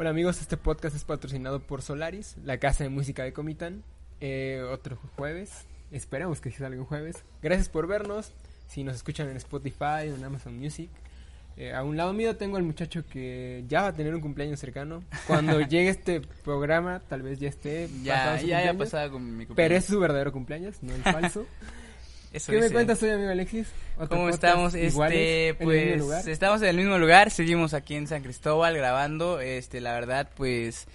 Hola amigos, este podcast es patrocinado por Solaris, la casa de música de Comitán. Eh, otro jueves, esperamos que salga un jueves. Gracias por vernos. Si nos escuchan en Spotify, en Amazon Music. Eh, a un lado mío tengo al muchacho que ya va a tener un cumpleaños cercano. Cuando llegue este programa, tal vez ya esté. Ya, pasado su ya, pasado con mi Pero cumpleaños. es su verdadero cumpleaños, no el falso. Eso ¿Qué me cuentas hoy, amigo Alexis? ¿Otro ¿Cómo estamos? Este, en pues lugar? estamos en el mismo lugar, seguimos aquí en San Cristóbal grabando. Este, la verdad, pues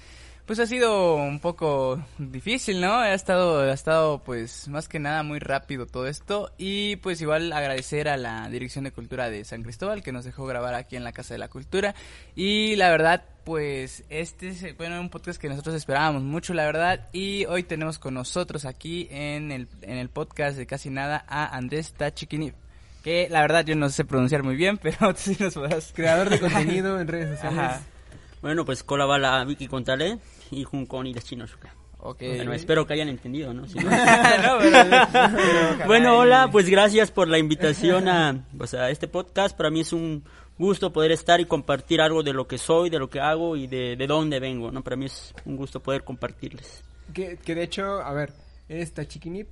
pues ha sido un poco difícil, ¿no? Ha estado ha estado pues más que nada muy rápido todo esto y pues igual agradecer a la Dirección de Cultura de San Cristóbal que nos dejó grabar aquí en la Casa de la Cultura y la verdad pues este es bueno, un podcast que nosotros esperábamos mucho, la verdad, y hoy tenemos con nosotros aquí en el, en el podcast de Casi Nada a Andrés Tachiquini, que la verdad yo no sé pronunciar muy bien, pero sí nos podrás... Creador de contenido en redes sociales. Ajá. Bueno, pues cola va la Vicky Contale y Juncón y las chinos. Ok. Bueno, espero que hayan entendido, ¿no? Si no- No, pero- pero- bueno, hola, pues gracias por la invitación a, pues, a este podcast. Para mí es un gusto poder estar y compartir algo de lo que soy, de lo que hago y de, de dónde vengo, ¿no? Para mí es un gusto poder compartirles. Que, que de hecho, a ver, eres Tachiquinip,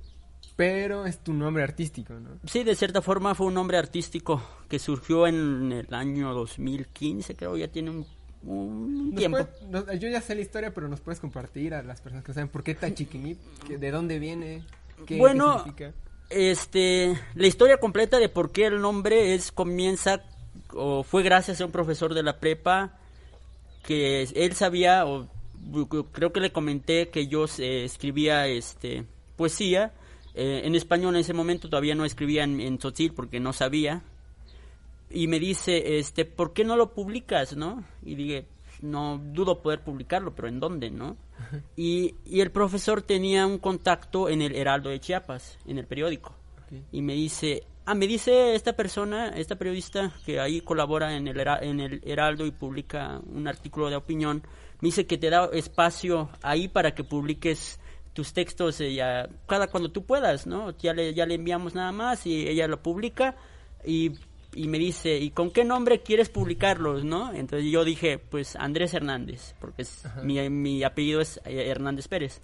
pero es tu nombre artístico, ¿no? Sí, de cierta forma fue un nombre artístico que surgió en el año 2015, creo, ya tiene un, un tiempo. puedes- nos- yo ya sé la historia, pero nos puedes compartir a las personas que saben por qué Tachiquinip, de dónde viene, qué, Bueno, qué significa. Este, la historia completa de por qué el nombre es comienza o fue gracias a un profesor de la prepa que él sabía o creo que le comenté que yo eh, escribía este poesía eh, en español en ese momento todavía no escribía en, en tzotzil porque no sabía y me dice este ¿por qué no lo publicas no? y dije no dudo poder publicarlo pero en dónde no y, y el profesor tenía un contacto en el Heraldo de Chiapas en el periódico Ok. y me dice ah me dice esta persona esta periodista que ahí colabora en el en el Heraldo y publica un artículo de opinión me dice que te da espacio ahí para que publiques tus textos eh, ya cada cuando tú puedas no ya le ya le enviamos nada más y ella lo publica y y me dice, ¿y con qué nombre quieres publicarlos, no? Entonces yo dije, pues Andrés Hernández, porque es- mi, mi apellido es eh, Hernández Pérez.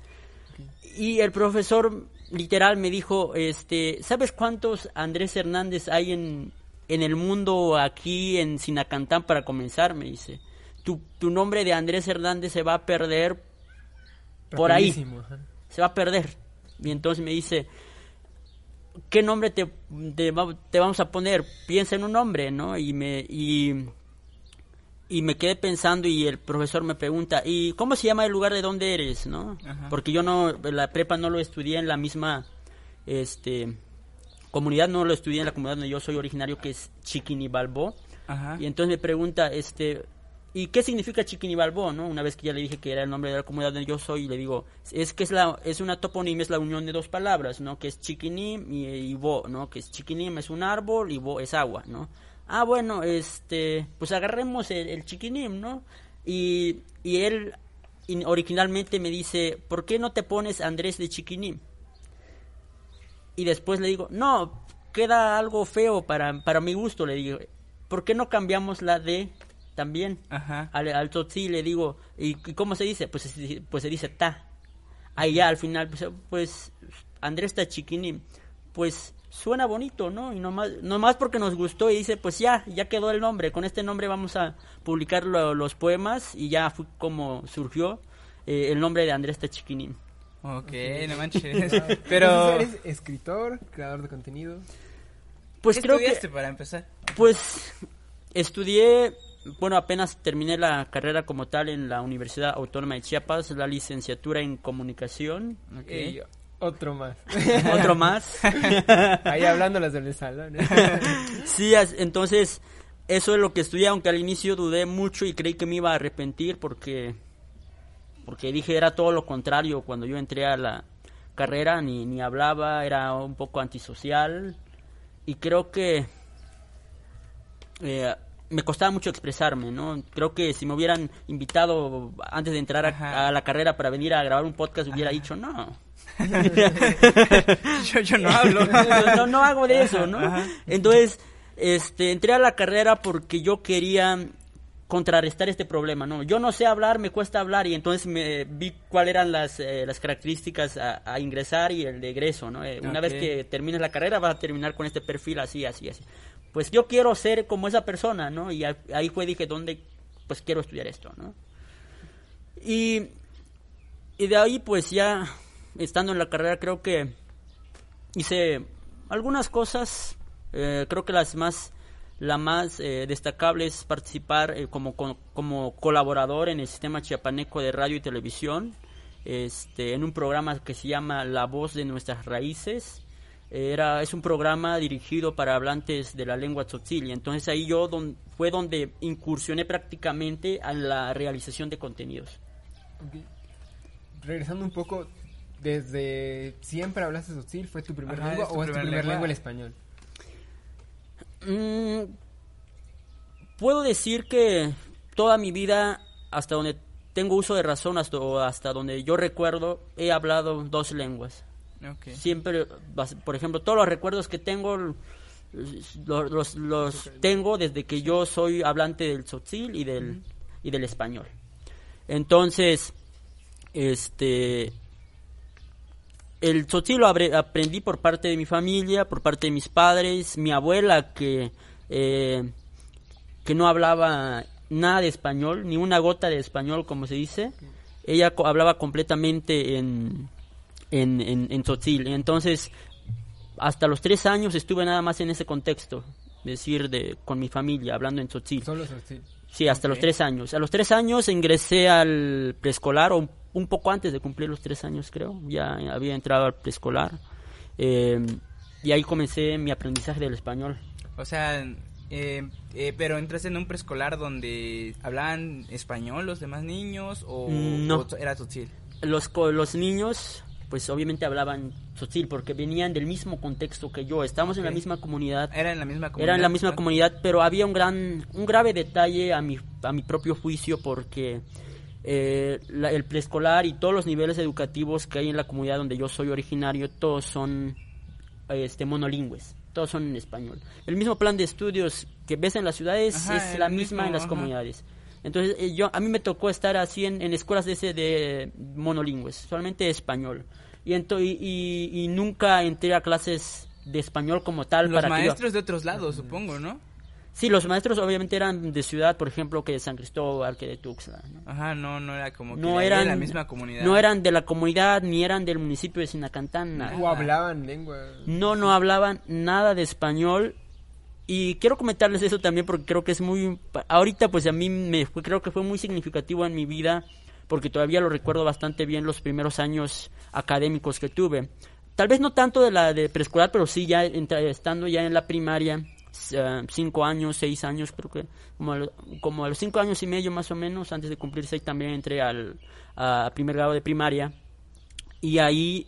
Y el profesor literal me dijo, este, ¿sabes cuántos Andrés Hernández hay en, en el mundo aquí en Sinacantán para comenzar? Me dice, tu, tu nombre de Andrés Hernández se va a perder por ahí ajá. se va a perder. Y entonces me dice, ¿qué nombre te, te, te vamos a poner? Piensa en un nombre, ¿no? Y me, y, y me quedé pensando y el profesor me pregunta, ¿y cómo se llama el lugar de donde eres, no? Ajá. Porque yo no, la prepa no lo estudié en la misma, este, comunidad, no lo estudié en la comunidad donde yo soy originario, que es Chiquinibalbó. Ajá. Y entonces me pregunta, este, ¿y qué significa Chiquinibalbó, no? Una vez que ya le dije que era el nombre de la comunidad donde yo soy, le digo, es que es la es una toponimia, es la unión de dos palabras, ¿no? Que es Chiquinim y, y Bo, ¿no? Que es Chiquinim es un árbol y Bo es agua, ¿no? Ah, bueno, este, pues agarremos el, el Chiquinim, ¿no? Y, y él in- originalmente me dice, ¿por qué no te pones Andrés de Chiquinim? Y después le digo, no, queda algo feo para, para mi gusto, le digo, ¿por qué no cambiamos la D también? Ajá. Al, al tzotzil le digo, ¿y, cómo se dice? Pues, se dice- pues se dice ta. Ahí ya al final, pues, pues Andrés Tachiquini, pues suena bonito, ¿no? Y nomás, nomás porque nos gustó y dice, pues ya, ya quedó el nombre, con este nombre vamos a publicar lo- los poemas y ya fue como surgió eh, el nombre de Andrés Tachiquini. Ok, no manches. Entonces, Pero... eres escritor, creador de contenido. Pues ¿qué creo que... estudiaste para empezar? Pues estudié, bueno, apenas terminé la carrera como tal en la Universidad Autónoma de Chiapas, la licenciatura en comunicación. Ok. Y otro más. Otro más. Ahí hablando las del salón. ¿eh? sí, entonces eso es lo que estudié, aunque al inicio dudé mucho y creí que me iba a arrepentir porque, porque dije era todo lo contrario cuando yo entré a la carrera, ni, ni hablaba, era un poco antisocial y creo que eh, me costaba mucho expresarme, ¿no? Creo que si me hubieran invitado antes de entrar a, la carrera para venir a grabar un podcast hubiera dicho no. yo, yo no hablo. no, no hago de eso, ¿no? Ajá. Entonces, este, entré a la carrera porque yo quería contrarrestar este problema, ¿no? Yo no sé hablar, me cuesta hablar y entonces me vi cuáles eran las, eh, las características a, a ingresar y el de egreso, ¿no? Eh, Una vez que termines la carrera vas a terminar con este perfil así, así, así. Pues yo quiero ser como esa persona, ¿no? Y ahí fue dije, ¿dónde? Pues quiero estudiar esto, ¿no? Y, y de ahí pues ya estando en la carrera creo que hice algunas cosas eh, creo que las más la más eh, destacable es participar eh, como, co- como colaborador en el sistema chiapaneco de radio y televisión este en un programa que se llama La voz de nuestras raíces era es un programa dirigido para hablantes de la lengua tzotzil y entonces ahí yo don- fue donde incursioné prácticamente a la realización de contenidos. Regresando un poco, ¿desde siempre hablaste tzotzil? ¿Fue tu primer Ajá, lengua tu o es tu primer primer lengua. lengua el español? Mm, puedo decir que toda mi vida, hasta donde tengo uso de razón, hasta, o hasta donde yo recuerdo, he hablado dos lenguas. Siempre, por ejemplo, todos los recuerdos que tengo los, los, los tengo desde que yo soy hablante del tzotzil y del, y del español. Entonces, este el tzotzil lo abre- aprendí por parte de mi familia, por parte de mis padres, mi abuela que eh, que no hablaba nada de español, ni una gota de español como se dice. Ella co- hablaba completamente en en, en, en tzotzil. Entonces, hasta los tres años estuve nada más en ese contexto, decir, de, con mi familia, hablando en tzotzil. Solo tzotzil. Sí, hasta Ok. los tres años. A los tres años ingresé al preescolar, o un, un poco antes de cumplir los tres años, creo. Ya había entrado al preescolar. Eh, y ahí comencé mi aprendizaje del español. O sea, eh, eh, pero entras en un preescolar donde hablaban español los demás niños o, Mm, no. o era tzotzil. Los, los niños, pues obviamente hablaban tzotzil, porque venían del mismo contexto que yo. Estábamos en la misma comunidad. Era en la misma comunidad. Era en la misma comunidad, pero había un gran, un grave detalle a mi, a mi propio juicio porque eh, la- el preescolar y todos los niveles educativos que hay en la comunidad donde yo soy originario, todos son este, monolingües, todos son en español. El mismo plan de estudios que ves en las ciudades Ajá, es la misma mismo, en las ajá. comunidades. Entonces, eh, yo a mí me tocó estar así en, en escuelas de ese de monolingües, solamente español. Y, ento- y, y- y nunca entré a clases de español como tal Los para yo- maestros de otros lados, supongo, ¿no? Sí, los maestros obviamente eran de ciudad, por ejemplo, que de San Cristóbal, que de Tuxtla. ¿no? Ajá, no, no era como que No eran, de la misma comunidad. no eran de la comunidad, ni eran del municipio de Sinacantán, nada. O hablaban lengua. No, no hablaban nada de español. Y quiero comentarles eso también porque creo que es muy... Ahorita pues a mí me creo que fue muy significativo en mi vida porque todavía lo recuerdo bastante bien los primeros años académicos que tuve. Tal vez no tanto de la de preescolar, pero sí ya estando ya en la primaria, ah, cinco años, seis años, creo que como a, lo- como a los cinco años y medio más o menos, antes de cumplir seis también entré al primer grado de primaria y ahí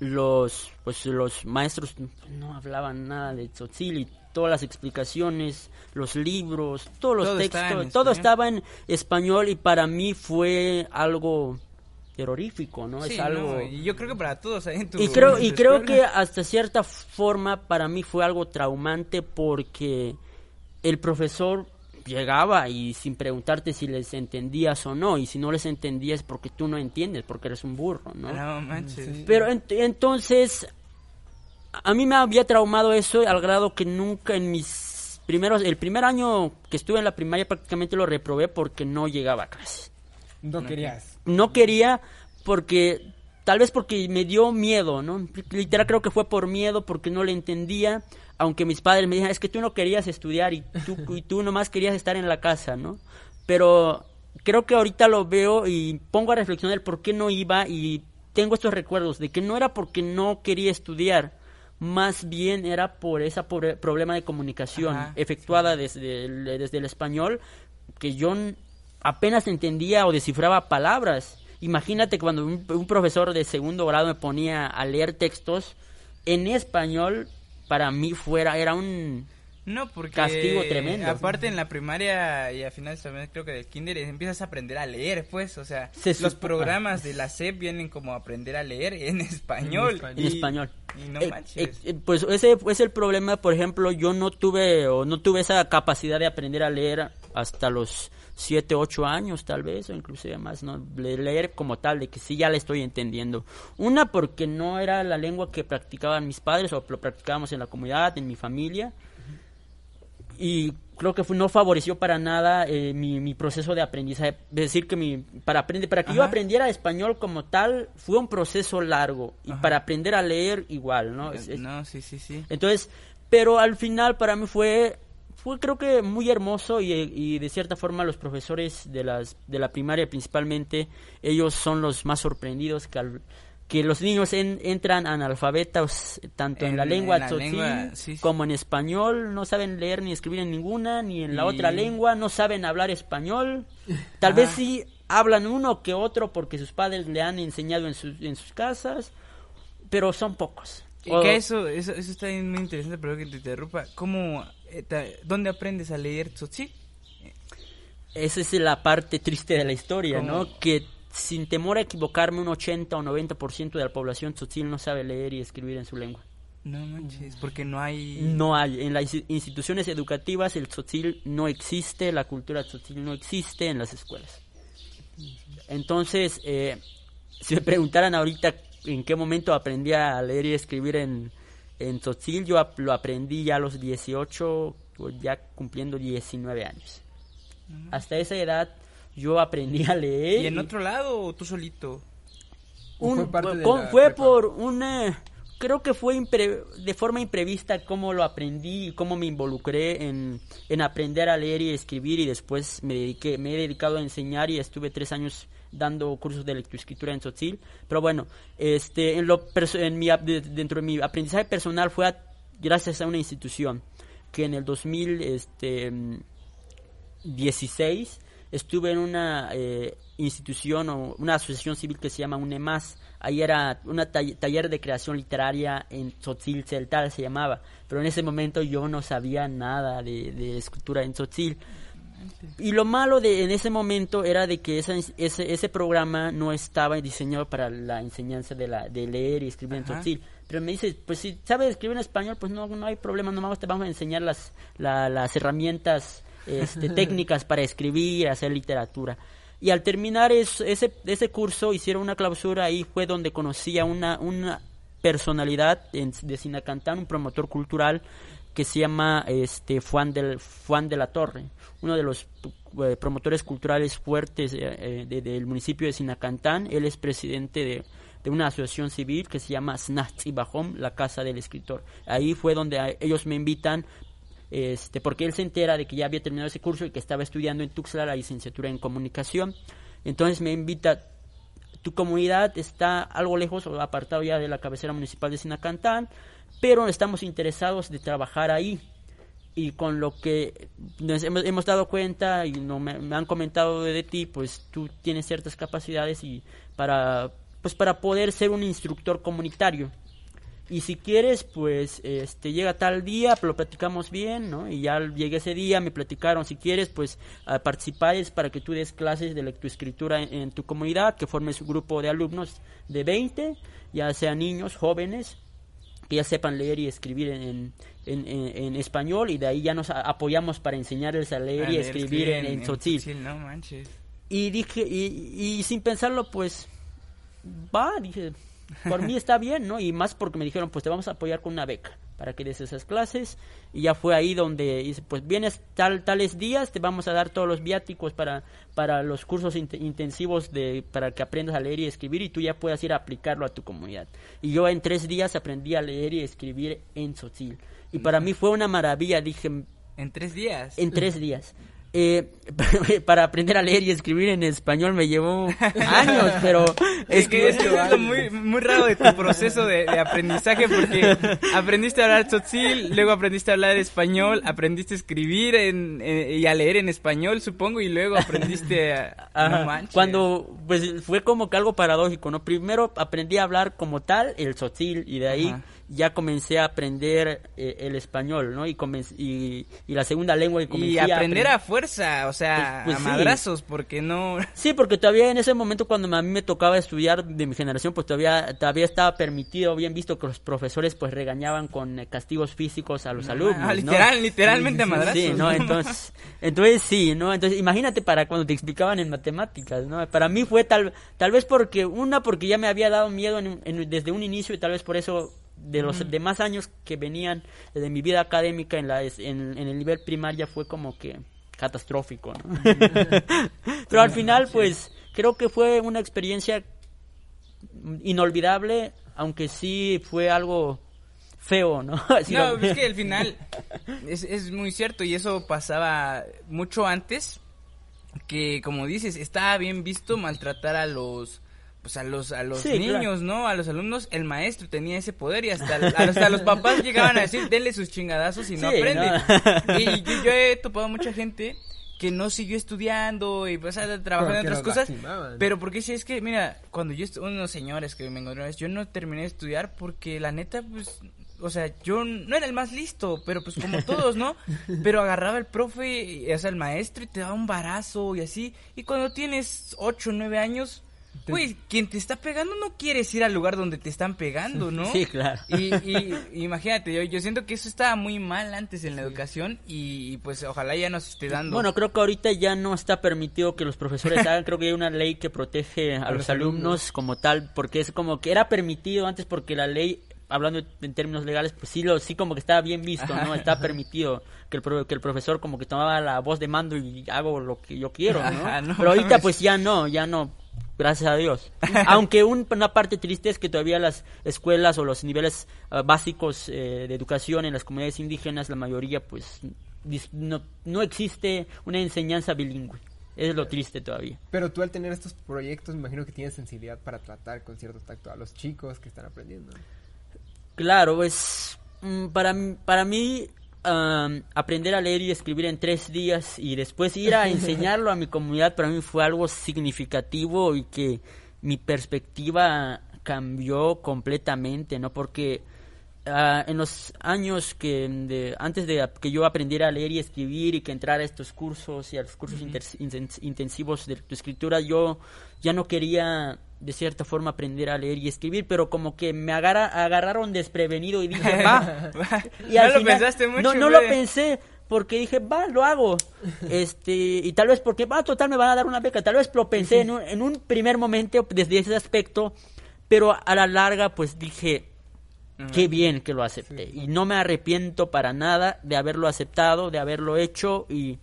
los pues los maestros no hablaban nada de tzotzil y todas las explicaciones, los libros, todos los Todo textos, todo español. estaba en español y para mí fue algo terrorífico, ¿no? Sí, es algo no, y yo creo que para todos ahí en tu y creo en y creo que hasta cierta forma para mí fue algo traumante porque el profesor llegaba y sin preguntarte si les entendías o no y si no les entendías porque tú no entiendes porque eres un burro, ¿no? No manches. Pero ent- entonces, a mí me había traumado eso al grado que nunca en mis primeros, el primer año que estuve en la primaria prácticamente lo reprobé porque no llegaba a clases. No querías. No quería porque, tal vez porque me dio miedo, ¿no? Literal creo que fue por miedo, porque no le entendía, aunque mis padres me dijeron, es que tú no querías estudiar y tú, y tú nomás querías estar en la casa, ¿no? Pero creo que ahorita lo veo y pongo a reflexionar por qué no iba y tengo estos recuerdos de que no era porque no quería estudiar, más bien era por ese problema de comunicación Ajá, efectuada desde, el, desde el español, que yo apenas entendía o descifraba palabras. Imagínate cuando un, un profesor de segundo grado me ponía a leer textos en español, para mí fuera, era un... No, porque Castigo tremendo. aparte en la primaria y a finales también creo que del kinder empiezas a aprender a leer, pues, o sea, Se los supo- programas de la SEP vienen como a aprender a leer en español. En español. Y no Eh, manches. eh, eh, pues ese es el problema, por ejemplo, yo no tuve o no tuve esa capacidad de aprender a leer hasta los 7, 8 años tal vez, o inclusive más, ¿no? Le- leer como tal, de que sí ya le estoy entendiendo. Una porque no era la lengua que practicaban mis padres o lo practicábamos en la comunidad, en mi familia. Y creo que fue- no favoreció para nada eh, mi, mi proceso de aprendizaje. Es decir, que mi, para, aprender, para que yo aprendiera español como tal, fue un proceso largo. Y Ajá. para aprender a leer, igual, ¿no? Es- es- no, sí, sí, sí. entonces, pero al final para mí fue, fue creo que muy hermoso y, y de cierta forma los profesores de, las, de la primaria principalmente, ellos son los más sorprendidos que, al- que los niños en- entran analfabetas tanto en, En- la lengua en la tzotzil lengua, sí, sí. como en español, no saben leer ni escribir en ninguna, ni en la Y- otra lengua, no saben hablar español, tal vez Ajá. sí hablan uno que otro porque sus padres le han enseñado en sus, en sus casas, pero son pocos. Y O- que eso, eso, eso está muy interesante, pero que te interrumpa. ¿Cómo, dónde aprendes a leer tzotzil? Esa es la parte triste de la historia, ¿Cómo? ¿no? Que sin temor a equivocarme, un 80 o 90% de la población tzotzil no sabe leer y escribir en su lengua. No manches, porque no hay... No hay. En las insti- instituciones educativas el tzotzil no existe, la cultura tzotzil no existe en las escuelas. Entonces, eh, si me preguntaran ahorita en qué momento aprendí a leer y escribir en, en tzotzil, yo lo aprendí ya a los 18, o ya cumpliendo 19 años. Hasta esa edad yo aprendí a leer. ¿Y en otro lado o tú solito? ¿O Un- fue parte de con- la fue prepa? por una creo que fue impre- de forma imprevista cómo lo aprendí y cómo me involucré en, en aprender a leer y escribir y después me dediqué me he dedicado a enseñar y estuve tres años dando cursos de lectoescritura en Tzotzil pero bueno este en lo en mi dentro de mi aprendizaje personal fue gracias a una institución que en el 2000 este 16 estuve en una eh, institución o una asociación civil que se llama UNEMAS. Ahí era un taller de creación literaria en Tzotzil, Celtal se llamaba. Pero en ese momento yo no sabía nada de, de escritura en Tzotzil. Y lo malo de en ese momento era de que esa, ese, ese programa no estaba diseñado para la enseñanza de, la, de leer y escribir en. Tzotzil. Pero me dice, pues si sabes escribir en español, pues no, no hay problema, nomás te vamos a enseñar las, la- las herramientas este, técnicas para escribir, hacer literatura. Y al terminar es- ese, ese curso, hicieron una clausura, ahí fue donde conocí a una, una personalidad en- de Sinacantán, un promotor cultural que se llama este Juan, del, Juan de la Torre, uno de los eh, promotores culturales fuertes eh, eh, de- del municipio de Sinacantán. Él es presidente de, de una asociación civil que se llama Snachi Bajom, la casa del escritor. Ahí fue donde ellos me invitan este, porque él se entera de que ya había terminado ese curso y que estaba estudiando en Tuxtla la licenciatura en comunicación. Entonces me invita, tu comunidad está algo lejos o apartado ya de la cabecera municipal de Sinacantán, pero estamos interesados de trabajar ahí. Y con lo que nos hemos, hemos dado cuenta y no me, me han comentado de, ti, pues tú tienes ciertas capacidades y para pues para poder ser un instructor comunitario y si quieres pues este llega tal día lo platicamos bien no y ya llegué ese día me platicaron si quieres pues es para que tú des clases de lectoescritura en, en tu comunidad que formes un grupo de alumnos de 20 ya sean niños jóvenes que ya sepan leer y escribir en, en, en- en español y de ahí ya nos apoyamos para enseñarles a leer A y escribir en, en tzotzil, No manches. Y dije, y, y sin pensarlo, pues, va, dije, por mí está bien, ¿no? Y más porque me dijeron, pues te vamos a apoyar con una beca para que des esas clases. Y ya fue ahí donde dice, pues vienes tal, tales días, te vamos a dar todos los viáticos para, para los cursos int- intensivos de, para que aprendas a leer y escribir y tú ya puedas ir a aplicarlo a tu comunidad. Y yo en tres días aprendí a leer y escribir en Tzotzil. Y para mí fue una maravilla, dije, En tres días. en tres días. Eh, para aprender a leer y escribir en español me llevó años, pero es que es, es muy, muy raro de tu proceso de, aprendizaje porque aprendiste a hablar tzotzil, luego aprendiste a hablar español, aprendiste a escribir en, y a leer en español, supongo, y luego aprendiste a... cuando, pues fue como que algo paradójico, ¿no? Primero aprendí a hablar como tal el tzotzil y de ahí ya comencé a aprender eh, el español, ¿no? Y, y, y, la segunda lengua y comencé Y aprender a, fuerza, o sea, pues, pues a madrazos, porque no... Sí, porque todavía en ese momento cuando a mí me tocaba estudiar de mi generación, pues todavía, todavía estaba permitido, bien visto que los profesores pues regañaban con eh, castigos físicos a los ah, alumnos, ah, literal, literalmente a madrazos. Sí, ¿no? Entonces, entonces sí, ¿no? Entonces imagínate para cuando te explicaban en matemáticas, ¿no? Para mí fue tal, tal vez porque, una, porque ya me había dado miedo desde un inicio y tal vez por eso de los demás años que venían de mi vida académica en, la, en, el nivel primaria fue como que catastrófico, Pero al final, pues, creo que fue una experiencia inolvidable, aunque sí fue algo feo, ¿no? no, es que al final es, es muy cierto y eso pasaba mucho antes que, como dices, estaba bien visto maltratar a los pues a los a los niños, ¿no? A los alumnos, el maestro tenía ese poder y hasta, hasta los papás llegaban a decir, denle sus chingadazos y no aprende. Y, yo, he topado mucha gente que no siguió estudiando y pues trabajando en otras cosas. Pero porque si es que, mira, cuando yo, unos señores que me encontraron, yo no terminé de estudiar porque la neta, pues, o sea, yo no era el más listo, pero pues como todos, ¿no? Pero agarraba el profe, o sea, el maestro y te daba un barazo y así. Y cuando tienes 8 o 9 años Güey, quien te está pegando no quieres ir al lugar donde te están pegando, ¿no? Sí, claro. Y, y imagínate, yo, yo siento que eso estaba muy mal antes en la educación y, pues ojalá ya nos esté dando. Bueno, creo que ahorita ya no está permitido que los profesores hagan, creo que hay una ley que protege a, los, alumnos, como tal, porque es como que era permitido antes porque la ley hablando en términos legales, pues sí, lo, sí como que estaba bien visto, ¿no? Está permitido que el, que el profesor como que tomaba la voz de mando y hago lo que yo quiero, ¿no? Pero ahorita pues ya no, ya no gracias a Dios. Aunque una parte triste es que todavía las escuelas o los niveles ah, básicos eh, de educación en las comunidades indígenas, la mayoría, pues no, no existe una enseñanza bilingüe. Es lo triste todavía. Pero tú al tener estos proyectos, me imagino que tienes sensibilidad para tratar con cierto tacto a los chicos que están aprendiendo. Claro, pues mm, para, para mí aprender a leer y escribir en tres días y después ir a enseñarlo a mi comunidad para mí fue algo significativo y que mi perspectiva cambió completamente, ¿no? Porque ah, en los años que antes de que yo aprendiera a leer y escribir y que entrara a estos cursos y a los cursos intensivos de escritura, yo ya no quería de cierta forma aprender a leer y escribir, pero como que me agarra, agarraron desprevenido y dije, va. y no lo pensaste mucho. No, no lo pensé porque dije, va, lo hago. este Y tal vez porque, va, total, me van a dar una beca. Tal vez lo pensé en un, en un primer momento desde ese aspecto, pero a la larga pues dije, qué bien que lo acepté. Y no me arrepiento para nada de haberlo aceptado, de haberlo hecho y,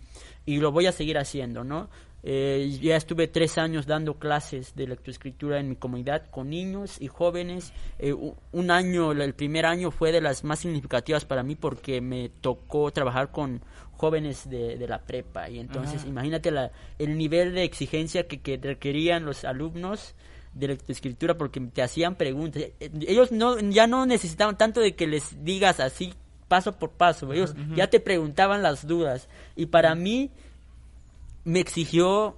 y lo voy a seguir haciendo, ¿no? Eh, ya estuve tres años dando clases de lectoescritura en mi comunidad con niños y jóvenes. Eh, un año, el primer año fue de las más significativas para mí porque me tocó trabajar con jóvenes de, la prepa. Y entonces, imagínate la, el nivel de exigencia que, que requerían los alumnos de lectoescritura porque te hacían preguntas. Eh, ellos no, ya no necesitaban tanto de que les digas así paso por paso. Ellos ya te preguntaban las dudas. Y para mí me exigió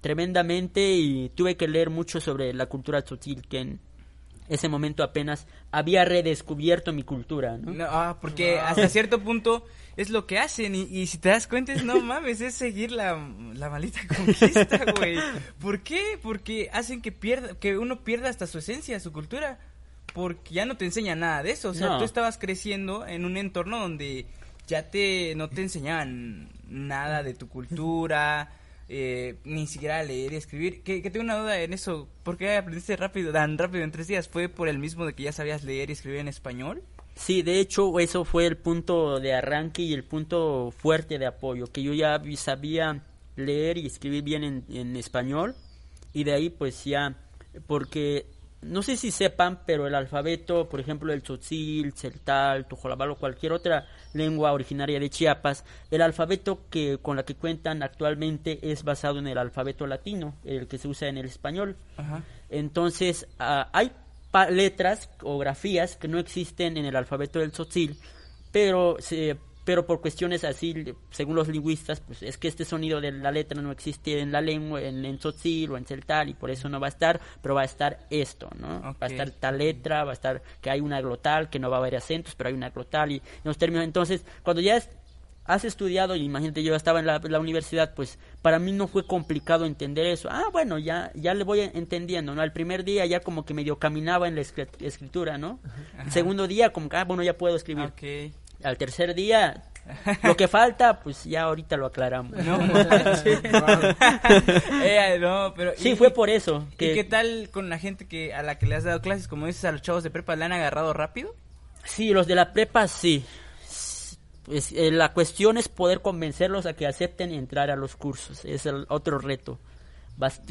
tremendamente y tuve que leer mucho sobre la cultura tzotzil que en ese momento apenas había redescubierto mi cultura, ¿no? ah, porque hasta cierto punto es lo que hacen y, si te das cuenta es, no mames, es seguir la, la maldita conquista, güey. ¿Por qué? Porque hacen que pierda, que uno pierda hasta su esencia, su cultura. Porque ya no te enseña nada de eso. O sea, tú estabas creciendo en un entorno donde ya te, no te enseñaban nada de tu cultura, eh, ni siquiera leer y escribir. Que, tengo una duda en eso. ¿Por qué aprendiste rápido, tan rápido en tres días? ¿Fue por el mismo de que ya sabías leer y escribir en español? Sí, de hecho eso fue el punto de arranque y el punto fuerte de apoyo, que yo ya sabía leer y escribir bien en, en español y de ahí pues ya, porque no sé si sepan, pero el alfabeto, por ejemplo, el tzotzil, celtal, tojolabal o cualquier otra lengua originaria de Chiapas, el alfabeto que con la que cuentan actualmente es basado en el alfabeto latino, el que se usa en el español. Entonces, ah, hay letras o grafías que no existen en el alfabeto del tzotzil, pero se pero por cuestiones así, según los lingüistas, pues es que este sonido de la letra no existe en la lengua, en, en tzotzil o en celtal, y por eso no va a estar, pero va a estar esto, ¿no? Va a estar tal letra, va a estar que hay una glotal, que no va a haber acentos, pero hay una glotal, y los términos, entonces, cuando ya has estudiado, y imagínate, yo estaba en la, universidad, pues para mí no fue complicado entender eso. Ah, bueno, ya, ya le voy entendiendo, ¿no? Al primer día ya como que medio caminaba en la escritura, ¿no? El segundo día como que, ah, bueno, ya puedo escribir. Al tercer día, lo que falta, pues ya ahorita lo aclaramos. No, eh, no pero sí, fue por eso. Que... ¿Y qué tal con la gente que a la que le has dado clases, como dices, a los chavos de prepa, le han agarrado rápido? Sí, los de la prepa sí. Pues, eh, la cuestión es poder convencerlos a que acepten entrar a los cursos. Es el otro reto.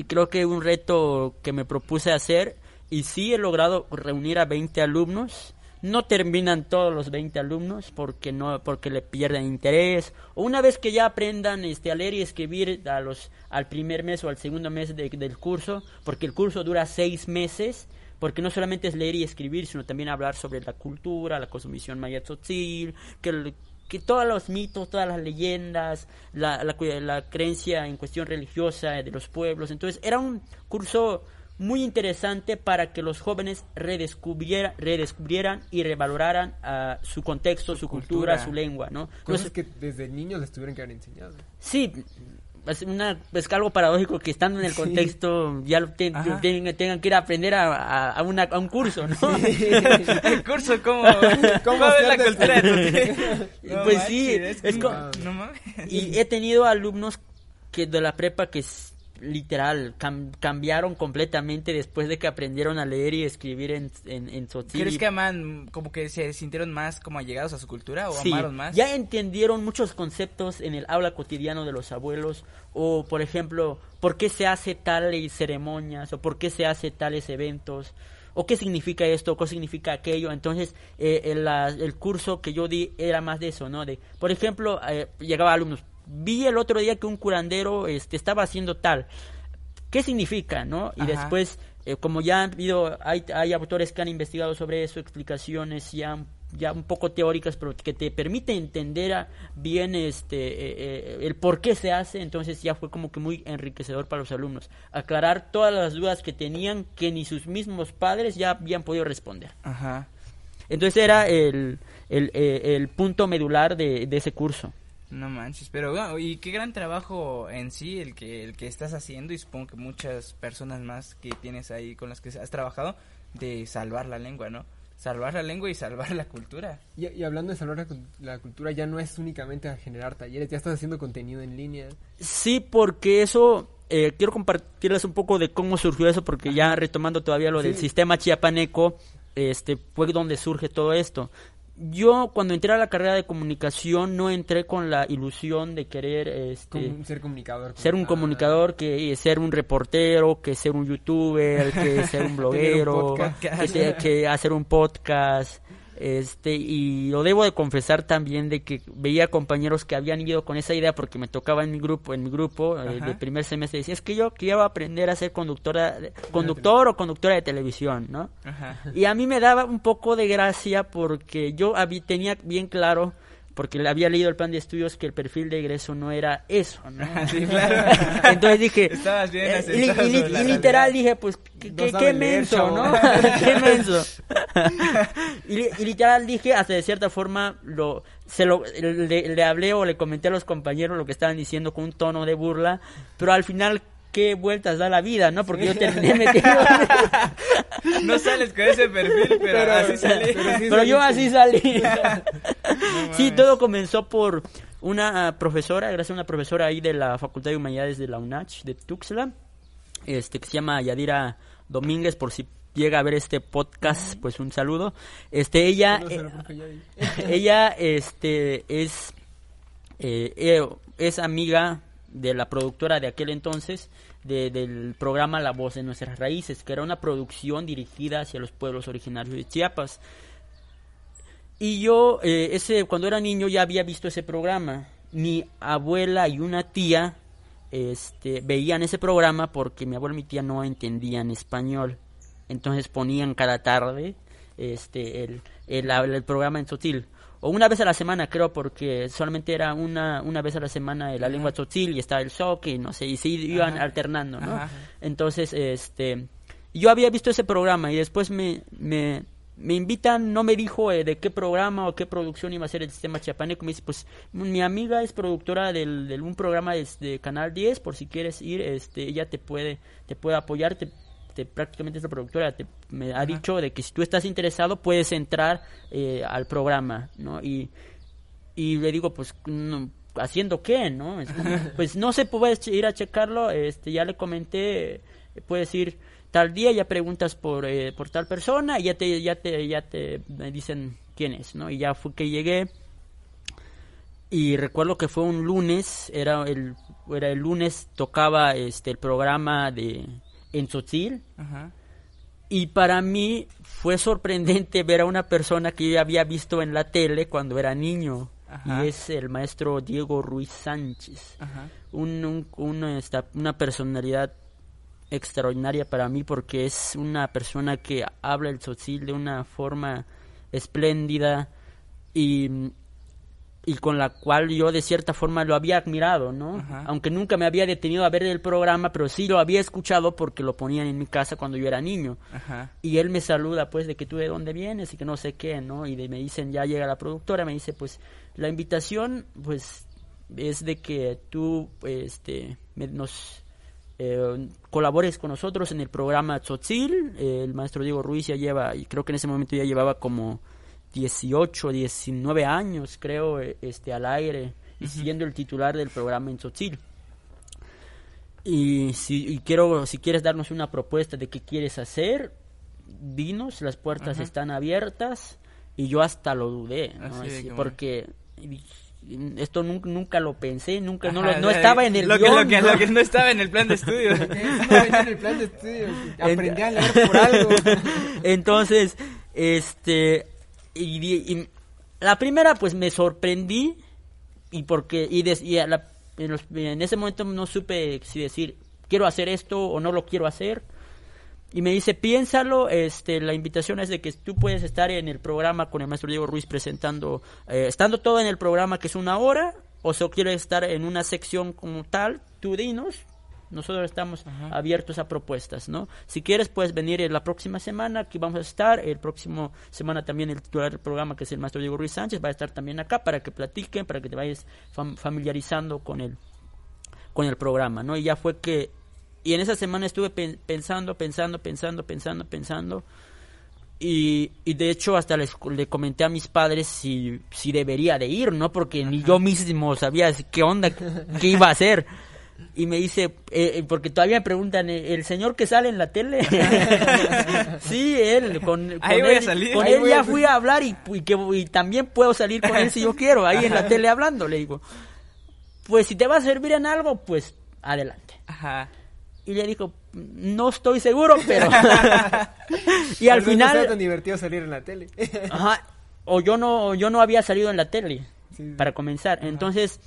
creo que un reto que me propuse hacer y sí he logrado reunir a 20 alumnos no terminan todos los 20 alumnos porque no porque le pierden interés o una vez que ya aprendan este a leer y escribir a los al primer mes o al segundo mes del curso porque el curso dura seis meses porque no solamente es leer y escribir sino también hablar sobre la cultura la cosmovisión maya tzotzil que que todos los mitos, todas las leyendas, la, la, la creencia en cuestión religiosa de los pueblos. Entonces era un curso muy interesante para que los jóvenes redescubriera, redescubrieran y revaloraran uh, su contexto, su, cultura, su lengua, ¿no? Cosas que desde niños les tuvieron que haber enseñado. Sí, es, una, es algo paradójico que estando en el contexto ya lo tengan que ir a aprender a, a, una, a un curso, ¿no? el curso, ¿cómo, ¿cómo, es la cultura? pues sí, es, como, no y he tenido alumnos que de la prepa que literal cambiaron completamente después de que aprendieron a leer y escribir en, en, en ¿Crees que aman, como que se sintieron más como allegados a su cultura o amaron más? Ya entendieron muchos conceptos en el habla cotidiano de los abuelos o, por ejemplo, por qué se hace tales ceremonias o por qué se hace tales eventos o qué significa esto, o qué significa aquello. Entonces, eh, el, el, curso que yo di era más de eso, ¿no? De, por ejemplo, eh, llegaba alumnos, vi el otro día que un curandero este, estaba haciendo tal. ¿Qué significa, no? Y después, eh, como ya han habido, hay, hay autores que han investigado sobre eso, explicaciones ya, ya un poco teóricas, pero que te permite entender bien este eh, eh, el por qué se hace, entonces ya fue como que muy enriquecedor para los alumnos. Aclarar todas las dudas que tenían que ni sus mismos padres ya habían podido responder. Ajá. Entonces era el, el, el punto medular de, de ese curso. No manches, pero bueno, y qué gran trabajo en sí el que el que estás haciendo y supongo que muchas personas más que tienes ahí con las que has trabajado de salvar la lengua, ¿no? Salvar la lengua y salvar la cultura. Y, hablando de salvar la, cultura, ya no es únicamente a generar talleres, ya estás haciendo contenido en línea. Sí, porque eso eh, quiero compartirles un poco de cómo surgió eso, porque ya retomando todavía lo del sistema chiapaneco, este fue donde surge todo esto yo cuando entré a la carrera de comunicación no entré con la ilusión de querer este, ser comunicador ser un comunicador que ser un reportero que ser un youtuber que ser un bloguero que, hacer un podcast este, y lo debo de confesar también de que veía compañeros que habían ido con esa idea porque me tocaba en mi grupo, en mi grupo eh, de primer semestre, decía, es que yo quiero aprender a ser conductora, conductor o conductora de televisión, ¿no? Y a mí me daba un poco de gracia porque yo había, tenía bien claro porque le había leído el plan de estudios que el perfil de egreso no era eso, ¿no? sí, claro. Entonces dije, Estabas bien eh, y, literal dije, pues, qué, qué, menso, ¿no? qué menso. y, literal dije, hasta de cierta forma, lo, se lo, le, le hablé o le comenté a los compañeros lo que estaban diciendo con un tono de burla, pero al final qué vueltas da la vida, ¿no? Porque yo terminé metido. no sales con ese perfil, pero, así salí. Pero, yo así salí. sí, todo comenzó por una profesora, gracias a una profesora ahí de la Facultad de Humanidades de la UNACH, de Tuxtla, este, que se llama Yadira Domínguez, por si llega a ver este podcast, pues un saludo. Este, ella, eh, ella, este, es, eh, eh, es amiga de la productora de aquel entonces del programa La Voz de Nuestras Raíces, que era una producción dirigida hacia los pueblos originarios de Chiapas. Y yo, eh, ese, cuando era niño, ya había visto ese programa. Mi abuela y una tía este, veían ese programa porque mi abuela y mi tía no entendían español. Entonces ponían cada tarde este, el, el, el programa en sotil. O una vez a la semana, creo, porque solamente era una, una vez a la semana la lengua tzotzil y estaba el shock y no sé, y se iban alternando, ¿no? Entonces, este, yo había visto ese programa y después me, me, me invitan, no me dijo eh, de qué programa o qué producción iba a ser el sistema chiapaneco. Me dice, pues mi amiga es productora del, de un programa de, de, Canal 10, por si quieres ir, este, ella te puede, te puede apoyar, te, prácticamente esta productora te, me ha dicho de que si tú estás interesado puedes entrar eh, al programa, ¿no? Y, y le digo, pues, ¿haciendo qué, no? pues no sé, puedes ir a checarlo, este, ya le comenté, puedes ir tal día ya preguntas por, eh, por tal persona y ya te, ya te, ya te dicen quién es, ¿no? Y ya fue que llegué y recuerdo que fue un lunes, era el, era el lunes, tocaba este el programa de en Tzotzil. Y para mí fue sorprendente ver a una persona que yo había visto en la tele cuando era niño. Y es el maestro Diego Ruiz Sánchez. Un, una, una personalidad extraordinaria para mí porque es una persona que habla el tzotzil de una forma espléndida y, y con la cual yo de cierta forma lo había admirado, ¿no? Aunque nunca me había detenido a ver el programa, pero sí lo había escuchado porque lo ponían en mi casa cuando yo era niño. Y él me saluda, pues, de que tú de dónde vienes y que no sé qué, ¿no? Y me dicen, ya llega la productora, me dice, pues, la invitación, pues, es de que tú, este, nos eh, colabores con nosotros en el programa Tzotzil. el maestro Diego Ruiz ya lleva, y creo que en ese momento ya llevaba como 18, 19 años, creo, eh, este, al aire, y siendo el titular del programa en Tzotzil. Y si quiero, si quieres darnos una propuesta de qué quieres hacer, dinos, las puertas están abiertas. Y yo hasta lo dudé, porque esto nunca, nunca lo pensé, nunca no, no estaba en el lo que, lo, que, lo que, no estaba en el plan de estudio. en el plan de estudio. Aprendí a leer por algo. Entonces, este y, la primera pues me sorprendí y porque y, en ese momento no supe si decir quiero hacer esto o no lo quiero hacer y me dice, piénsalo, este, la invitación es de que tú puedes estar en el programa con el maestro Diego Ruiz presentando, eh, estando todo en el programa que es una hora, o si quieres estar en una sección como tal, tú dinos, nosotros estamos abiertos a propuestas, ¿no? Si quieres, puedes venir la próxima semana, aquí vamos a estar, el próximo semana también el titular del programa, que es el maestro Diego Ruiz Sánchez, va a estar también acá para que platiquen, para que te vayas familiarizando con el, con el programa, ¿no? Y ya fue que y en esa semana estuve pensando, pensando, pensando, pensando, pensando. Y, y de hecho hasta les, le comenté a mis padres si, si debería de ir, ¿no? Porque ni yo mismo sabía qué onda, qué iba a hacer. Y me dice, eh, eh, porque todavía me preguntan, eh, ¿el señor que sale en la tele? sí, él, con, con él, con él ya fui a hablar y, y, que, y también puedo salir con él si yo quiero, ahí en la tele hablando, le digo. Pues si te va a servir en algo, pues adelante. Ajá y le dijo, no estoy seguro, pero... y al final... No tan divertido salir en la tele. Ajá, o yo no, yo no había salido en la tele, para comenzar. Entonces,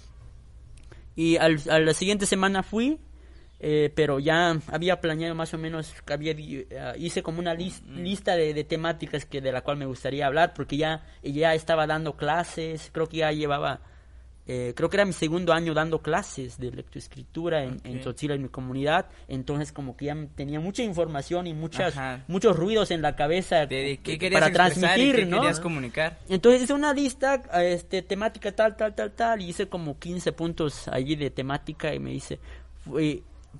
y al, a la siguiente semana fui, eh, pero ya había planeado más o menos, había, eh, hice como una lista de, de, temáticas que de la cual me gustaría hablar, porque ya, ya estaba dando clases, creo que ya llevaba eh, creo que era mi segundo año dando clases de lectoescritura en, en en mi comunidad, entonces como que ya tenía mucha información y muchas muchos ruidos en la cabeza para transmitir, ¿no? querías comunicar? Entonces hice una lista este temática tal tal tal tal y hice como 15 puntos allí de temática y me dice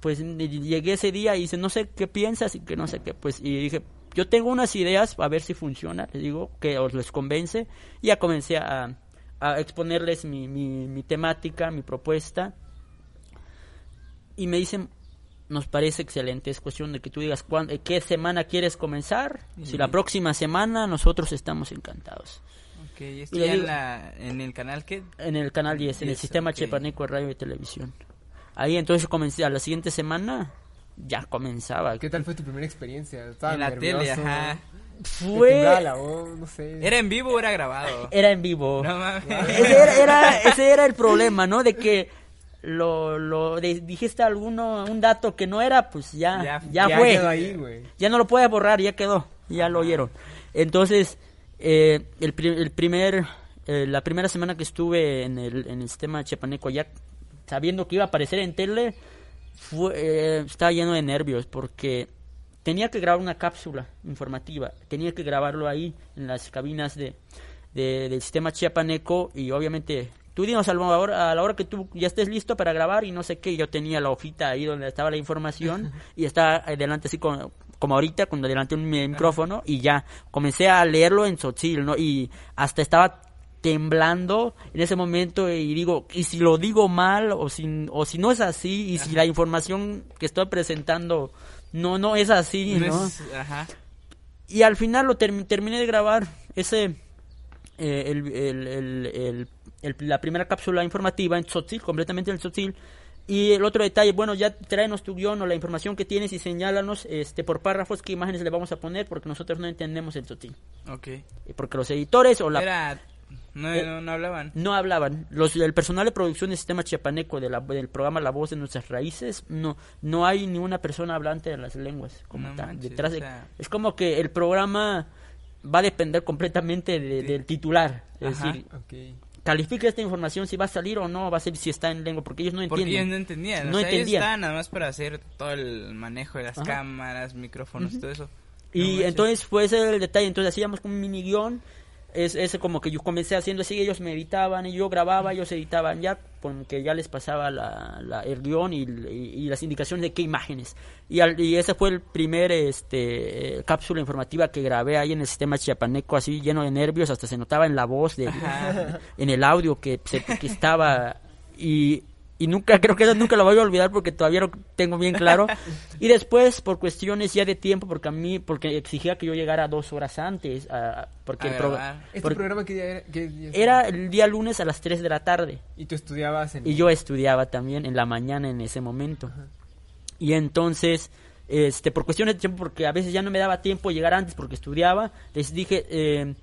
pues llegué ese día y dice, "No sé qué piensas" y que no sé qué, pues y dije, "Yo tengo unas ideas, a ver si funciona", les digo, que os les convence y ya comencé a a exponerles mi, mi, temática, mi propuesta. Y me dicen, nos parece excelente, es cuestión de que tú digas cuándo, qué semana quieres comenzar. Si la próxima semana, nosotros estamos encantados. Okay, ¿y en, la, en el canal qué? En el canal 10, en el sistema Chepaneco de Radio y Televisión. Ahí entonces comencé a la siguiente semana, ya comenzaba. ¿Qué tal fue tu primera experiencia? ¿Estabas En la tele, ajá. ¿Te Fue... temblaba la voz? No sé. ¿Era en vivo o era grabado? Era en vivo. No mames. ese, era, era- ese era el problema, ¿no? De que lo, lo de- dijiste alguno, un dato que no era, pues ya, Ya- ya, Ya fue. quedó ahí, güey. Ya no lo puedes borrar, ya quedó, ya lo oyeron. Entonces, eh, el, pri- el primer, eh, la primera semana que estuve en el, en el sistema chiapaneco, ya sabiendo que iba a aparecer en tele, fue, eh, estaba lleno de nervios porque tenía que grabar una cápsula informativa, tenía que grabarlo ahí en las cabinas de, de- del sistema chiapaneco y obviamente tú dinos a la, hora, a la hora que tú ya estés listo para grabar y no sé qué, yo tenía la hojita ahí donde estaba la información y estaba adelante así como, como ahorita cuando adelanté un mi- micrófono y ya comencé a leerlo en Tzotzil, ¿no? Y hasta estaba temblando en ese momento y digo, y si lo digo mal o si, o si no es así y si la información que estoy presentando no no es así, No ¿no? es- ajá. Y al final lo term- terminé de grabar ese eh, el, el- el- el- el- la primera cápsula informativa en Tzotzil, completamente en Tzotzil. Y el otro detalle, bueno, ya tráenos tu guion o la información que tienes y señálanos este, por párrafos qué imágenes le vamos a poner porque nosotros no entendemos el Tzotzil. Ok. Y Porque los editores o la Era... No, Eh, no, no hablaban. no hablaban. Los, el personal de producción del sistema chiapaneco de la- del programa La Voz de Nuestras Raíces, no no hay ni una persona hablante de las lenguas como No tal. manches, Detrás de- o sea- Es como que el programa va a depender completamente de- del titular. Es Ajá. decir, Ok. califica esta información si va a salir o no, va a ser si está en lengua, porque ellos no Porque entienden. ellos no entendían. No o sea, ellos entendían. estaban nada más para hacer todo el manejo de las Ajá. cámaras, micrófonos y todo eso. Y No entonces fue ese el detalle. Entonces hacíamos como un mini guion. Es, ese como que yo comencé haciendo así, ellos me editaban y yo grababa, ellos editaban ya, con que ya les pasaba la, la- el guion y, y- y las indicaciones de qué imágenes. Y, al- y ese fue el primer este eh, cápsula informativa que grabé ahí en el sistema chiapaneco, así lleno de nervios, hasta se notaba en la voz, de, en el audio que, se- que estaba. Y, y nunca, creo que eso nunca lo voy a olvidar porque todavía lo tengo bien claro. Y después, por cuestiones ya de tiempo, porque a mí, porque exigía que yo llegara dos horas antes, a- porque A el pro-. ¿Este porque programa qué día era? ¿Qué día era el día lunes a las 3 de la tarde. Y tú estudiabas en... Y yo estudiaba también en la mañana en ese momento. Y entonces, este, por cuestiones de tiempo, porque a veces ya no me daba tiempo llegar antes porque estudiaba, les dije, eh,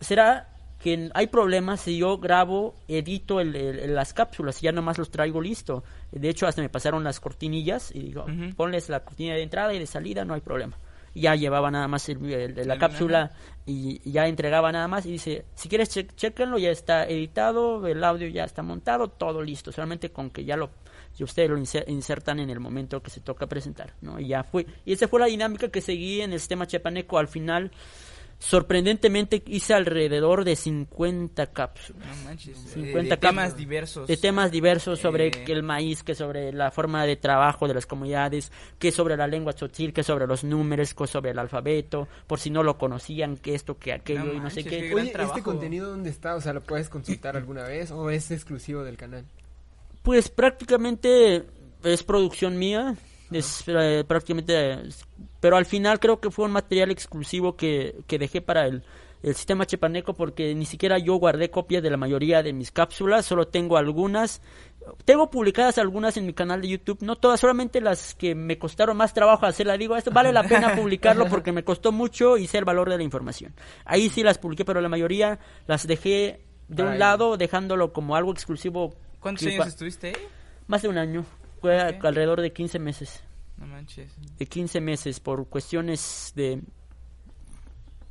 ¿será que hay problemas si yo grabo, edito el- el- las cápsulas y ya nomás los traigo listo? De hecho, hasta me pasaron las cortinillas y digo, Ujú. ponles la cortina de entrada y de salida, no hay problema. Y ya llevaba nada más el- la cápsula y, y ya entregaba nada más y dice, si quieres che chéquenlo, ya está editado, el audio ya está montado, todo listo, solamente con que ya lo y ustedes lo inser- insertan en el momento que se toca presentar, ¿no? Y ya fue. Y esa fue la dinámica que seguí en el sistema chiapaneco. Al final, sorprendentemente, hice alrededor de 50 cápsulas. No manches. 50 de temas diversos. De temas diversos sobre Eh. el maíz, que sobre la forma de trabajo de las comunidades, que sobre la lengua tzotzil, que sobre los números, que sobre el alfabeto, por si no lo conocían, que esto, que aquello No y no sé qué. qué Oye, ¿este contenido dónde está? O sea, ¿lo puedes consultar alguna vez o es exclusivo del canal? Pues prácticamente es producción mía, es eh, prácticamente, pero al final creo que fue un material exclusivo que, que dejé para el, el sistema chepaneco porque ni siquiera yo guardé copias de la mayoría de mis cápsulas, solo tengo algunas. Tengo publicadas algunas en mi canal de YouTube, no todas, solamente las que me costaron más trabajo hacerla. Digo, esto vale la pena publicarlo porque me costó mucho y sé el valor de la información. Ahí sí las publiqué, pero la mayoría las dejé de un lado, dejándolo como algo exclusivo. ¿Cuántos años estuviste ahí? más de un año. Fue alrededor de 15 meses. No manches. De 15 meses por cuestiones de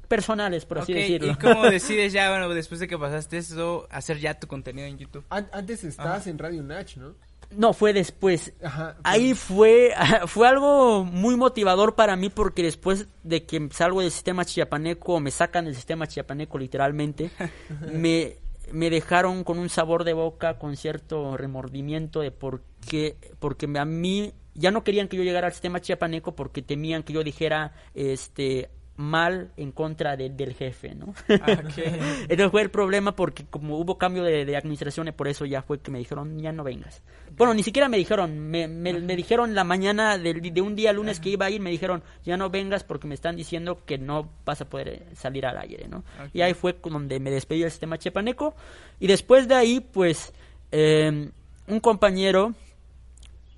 personales, por así decirlo. ¿Y cómo decides ya, bueno, después de que pasaste eso, hacer ya tu contenido en YouTube? An- antes estabas en Radio Nach, ¿no? No, fue después. Ajá. Ahí fue, fue algo muy motivador para mí porque después de que salgo del sistema chiapaneco, me sacan del sistema chiapaneco literalmente, me, me dejaron con un sabor de boca, con cierto remordimiento de por qué, porque me- a mí ya no querían que yo llegara al sistema chiapaneco porque temían que yo dijera este mal en contra de- del jefe, ¿no? Ah. Entonces fue el problema porque como hubo cambio de, de administración, y por eso ya fue que me dijeron, ya no vengas. Bueno, ni siquiera me dijeron, me, me, me dijeron la mañana del- de, un día lunes que iba a ir, me dijeron, ya no vengas porque me están diciendo que no vas a poder eh, salir al aire, ¿no? Y ahí fue donde me despedí del sistema chepaneco. Y después de ahí, pues, eh, un compañero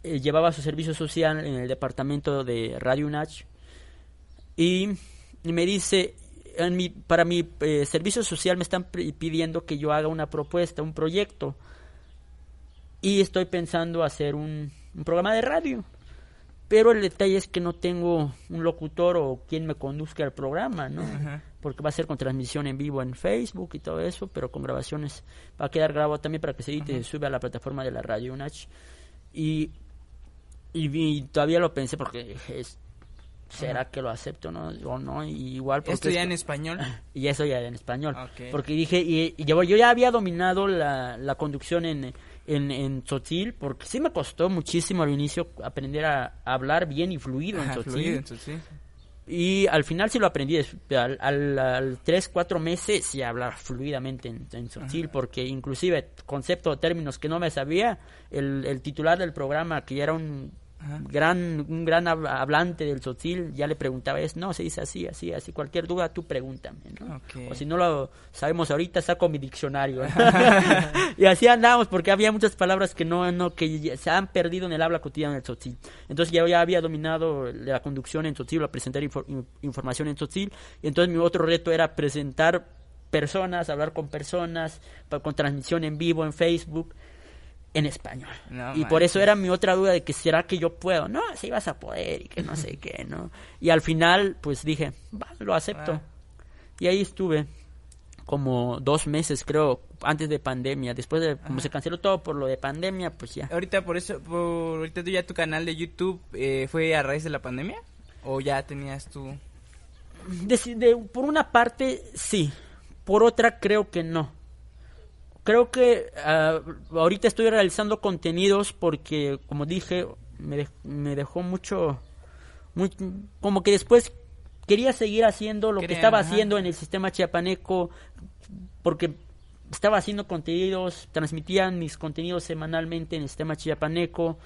eh, llevaba su servicio social en el departamento de Radio UNACH y, y me dice, en mi, para mi eh, servicio social me están pidiendo que yo haga una propuesta, un proyecto y estoy pensando hacer un, un programa de radio. Pero el detalle es que no tengo un locutor o quien me conduzca el programa, ¿no? Porque va a ser con transmisión en vivo en Facebook y todo eso, pero con grabaciones. Va a quedar grabado también para que se edite y se sube a la plataforma de la radio UNACH. Y, y, y todavía lo pensé porque es- ¿será que lo acepto no? o no? Y igual porque ¿Esto es ya en español? y eso ya en español. Porque dije, y, y yo, yo ya había dominado la, la conducción en, en, en Tzotzil, porque sí me costó muchísimo al inicio aprender a, hablar bien y fluido en Tzotzil. fluido. Y al final sí lo aprendí, al, al, al 3, 4 meses sí hablar fluidamente en, en Tzotzil, porque inclusive conceptos términos que no me sabía, el, el titular del programa, que ya era un Ajá. gran un gran hab- hablante del Tzotzil, ya le preguntaba, es, no, se dice así, así, así, cualquier duda tú pregúntame. O si no lo sabemos ahorita, saco mi diccionario. y así andamos, porque había muchas palabras que no, no, que ya se han perdido en el habla cotidiana del Tzotzil. Entonces yo ya había dominado la conducción en Tzotzil, a presentar infor- in- información en Tzotzil, y entonces mi otro reto era presentar personas, hablar con personas, con transmisión en vivo en Facebook, en español. No y por eso era mi otra duda de que será que yo puedo. No, si vas a poder y que no sé qué, ¿no? Y al final, pues dije, va, lo acepto. Ah. Y ahí estuve como dos meses, creo, antes de pandemia. Después de, como se canceló todo por lo de pandemia, pues ya. Ahorita por eso, por, ahorita tú ya tu canal de YouTube eh, fue a raíz de la pandemia o ya tenías tú De- de- por una parte, sí. Por otra, creo que no. Creo que ah, ahorita estoy realizando contenidos porque, como dije, me, dej- me dejó mucho, muy- Como que después quería seguir haciendo lo que estaba ajá. haciendo en el sistema chiapaneco porque estaba haciendo contenidos, transmitía mis contenidos semanalmente en el sistema chiapaneco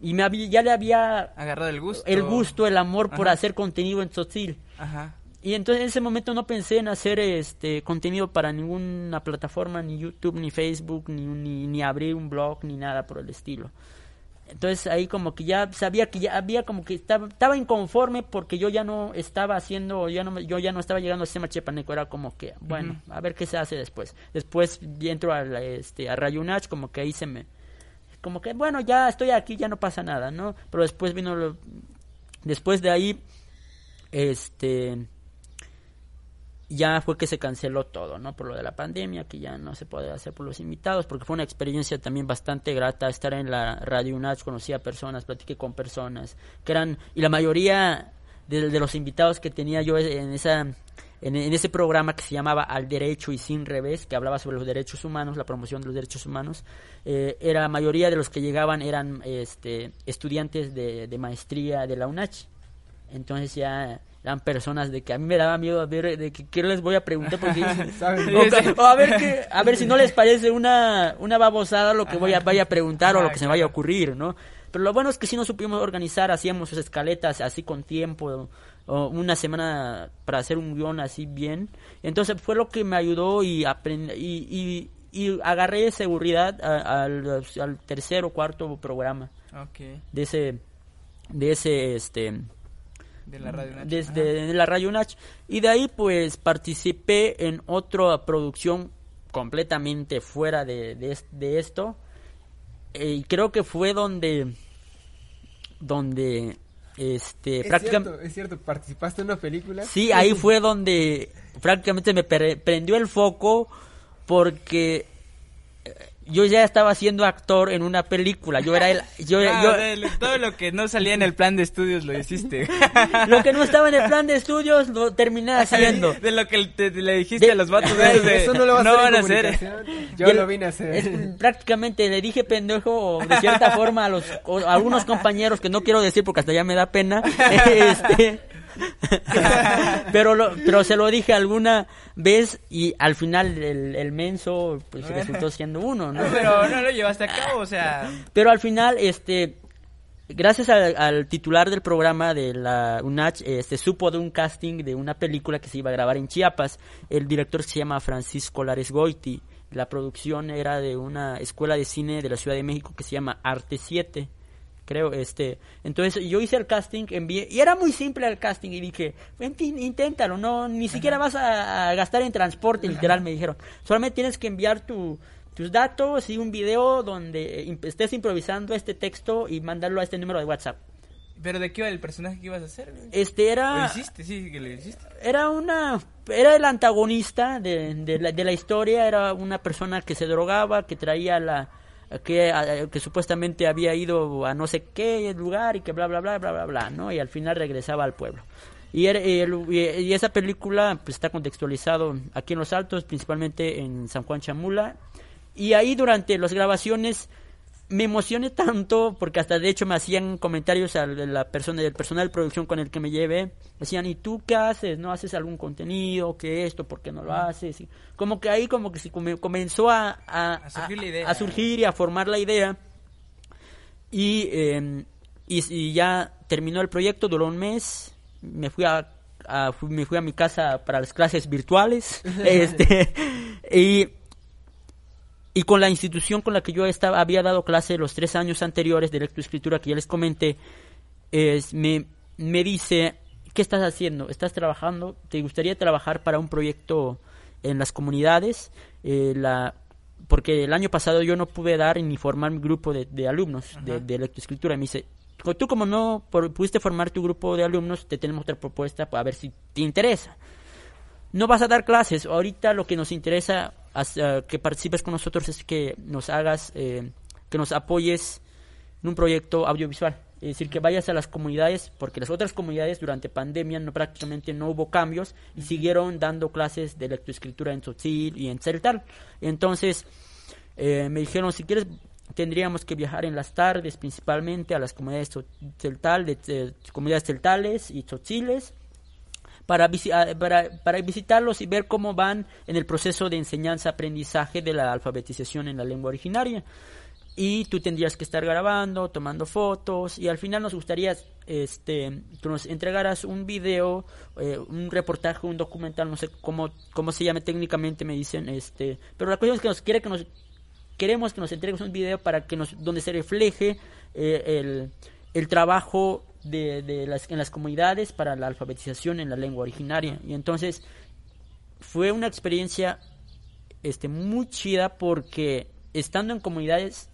y me había, ya le había agarrado el gusto. el gusto, el amor por hacer contenido en Tzotzil. Ajá. Y entonces en ese momento no pensé en hacer este contenido para ninguna plataforma, ni YouTube, ni Facebook, ni, ni, ni abrir un blog, ni nada por el estilo. Entonces ahí como que ya sabía que ya había como que estaba, estaba inconforme porque yo ya no estaba haciendo, ya no, yo ya no estaba llegando al sistema chepaneco, era como que, bueno, a ver qué se hace después. Después entro a, la- este, a Rayunach, como que ahí se me, como que, bueno, ya estoy aquí, ya no pasa nada, ¿no? Pero después vino, lo- después de ahí, este, ya fue que se canceló todo, ¿no? Por lo de la pandemia, que ya no se puede hacer por los invitados, porque fue una experiencia también bastante grata estar en la Radio UNACH, conocí a personas, platiqué con personas, que eran, y la mayoría de, los invitados que tenía yo en esa en ese programa que se llamaba Al Derecho y Sin Revés, que hablaba sobre los derechos humanos, la promoción de los derechos humanos, eh, era la mayoría de los que llegaban eran este, estudiantes de, de maestría de la UNACH. Entonces ya eran personas de que a mí me daba miedo a ver de que qué les voy a preguntar porque o, a ver que a ver si no les parece una una babosada lo que voy a vaya a preguntar o lo que se me vaya a ocurrir, ¿no? Pero lo bueno es que sí nos supimos organizar, hacíamos sus escaletas así con tiempo, o una semana para hacer un guion así bien. Entonces fue lo que me ayudó y aprend- y, y, y agarré seguridad a- al, al tercer o cuarto programa de ese de ese este De la radio Nacho. desde la Radio Nach y de ahí pues participé en otra producción completamente fuera de, de, es- de esto Eh, y creo que fue donde donde este Es prácticamente cierto, es cierto, participaste en una película. sí ahí fue donde prácticamente me pre- prendió el foco porque yo ya estaba siendo actor en una película yo era el yo, Ah, yo- todo lo que no salía en el plan de estudios lo hiciste. lo que no estaba en el plan de estudios lo terminé haciendo De lo que te- te- le dijiste De- a los vatos de, eso no lo vas a hacer van a hacer. Yo lo vine a hacer. es- prácticamente le dije pendejo de cierta forma a los o a algunos compañeros que no quiero decir porque hasta ya me da pena este pero lo, pero se lo dije alguna vez y al final el, el menso pues resultó siendo uno no Pero no lo llevaste a cabo, o sea, pero al final este gracias al, al titular del programa de la UNACH este supo de un casting de una película que se iba a grabar en Chiapas. El director se llama Francisco Lares Goiti. La producción era de una escuela de cine de la Ciudad de México que se llama Arte 7 creo, este, entonces yo hice el casting, envié, y era muy simple el casting, y dije, "Ven, tin- inténtalo, no, ni siquiera vas a, a gastar en transporte, literal, me dijeron, solamente tienes que enviar tu, tus datos y un video donde eh, estés improvisando este texto y mandarlo a este número de WhatsApp. ¿Pero de qué iba el personaje que ibas a hacer? Este ¿Lo era, hiciste? Sí, que lo hiciste. era una era el antagonista de, de la, de la historia era una persona que se drogaba que traía la que, que supuestamente había ido a no sé qué lugar y que bla bla bla bla bla bla no y al final regresaba al pueblo. Y- y esa película pues, está contextualizado aquí en Los Altos principalmente en San Juan Chamula. Y ahí durante las grabaciones me emocioné tanto porque hasta de hecho me hacían comentarios a la persona del personal de producción con el que me llevé. Decían y tú qué haces no haces algún contenido qué esto por qué no lo haces Y como que ahí como que se come- comenzó a, a, A surgir la idea. a surgir y a formar la idea. Y, eh, y, y ya terminó el proyecto duró un mes. Me fui a, me fui a mi casa para las clases virtuales. Este y y con la institución con la que yo estaba, había dado clase los tres años anteriores de lectoescritura que ya les comenté, es, me, me dice, ¿qué estás haciendo? ¿Estás trabajando? ¿Te gustaría trabajar para un proyecto en las comunidades? Eh, la, porque el año pasado yo no pude dar ni formar mi grupo de, de alumnos de, de lectoescritura. Y me dice, tú como no por- pudiste formar tu grupo de alumnos, te tenemos otra propuesta para ver si te interesa no vas a dar clases. Ahorita lo que nos interesa eh, que participes con nosotros es que nos hagas, eh, que nos apoyes en un proyecto audiovisual. Es decir, que vayas a las comunidades, porque las otras comunidades durante pandemia no prácticamente no hubo cambios y siguieron dando clases de lectoescritura en Tzotzil y en Celtal. Entonces, eh, me dijeron, si quieres, tendríamos que viajar en las tardes principalmente a las comunidades de, de- comunidades celtales y tzotziles para, ah, para, para visitarlos y ver cómo van en el proceso de enseñanza-aprendizaje de la alfabetización en la lengua originaria. Y tú tendrías que estar grabando, tomando fotos y al final nos gustaría este, que nos entregaras un video, eh, un reportaje, un documental, no sé cómo, cómo se llame técnicamente, me dicen, este, pero la cuestión es que nos quiere que nos queremos que nos entregues un video para que nos donde se refleje eh, el, el trabajo de, de las en las comunidades para la alfabetización en la lengua originaria. Y entonces fue una experiencia este muy chida porque estando en comunidades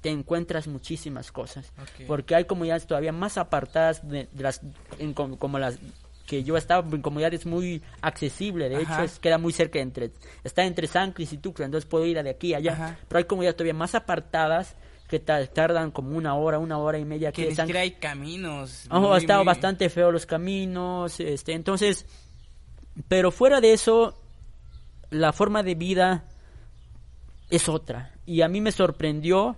te encuentras muchísimas cosas. Porque hay comunidades todavía más apartadas de, de las en com- como las que yo estaba en comunidades muy accesible de hecho es, queda muy cerca entre está entre San Cris y Tuxtla entonces puedo ir de aquí a allá. Ajá. pero hay comunidades todavía más apartadas que ta- tardan como una hora una hora y media Que San siquiera hay caminos. Muy, ha estado muy- bastante feo los caminos, este, entonces, pero fuera de eso, la forma de vida es otra. Y a mí me sorprendió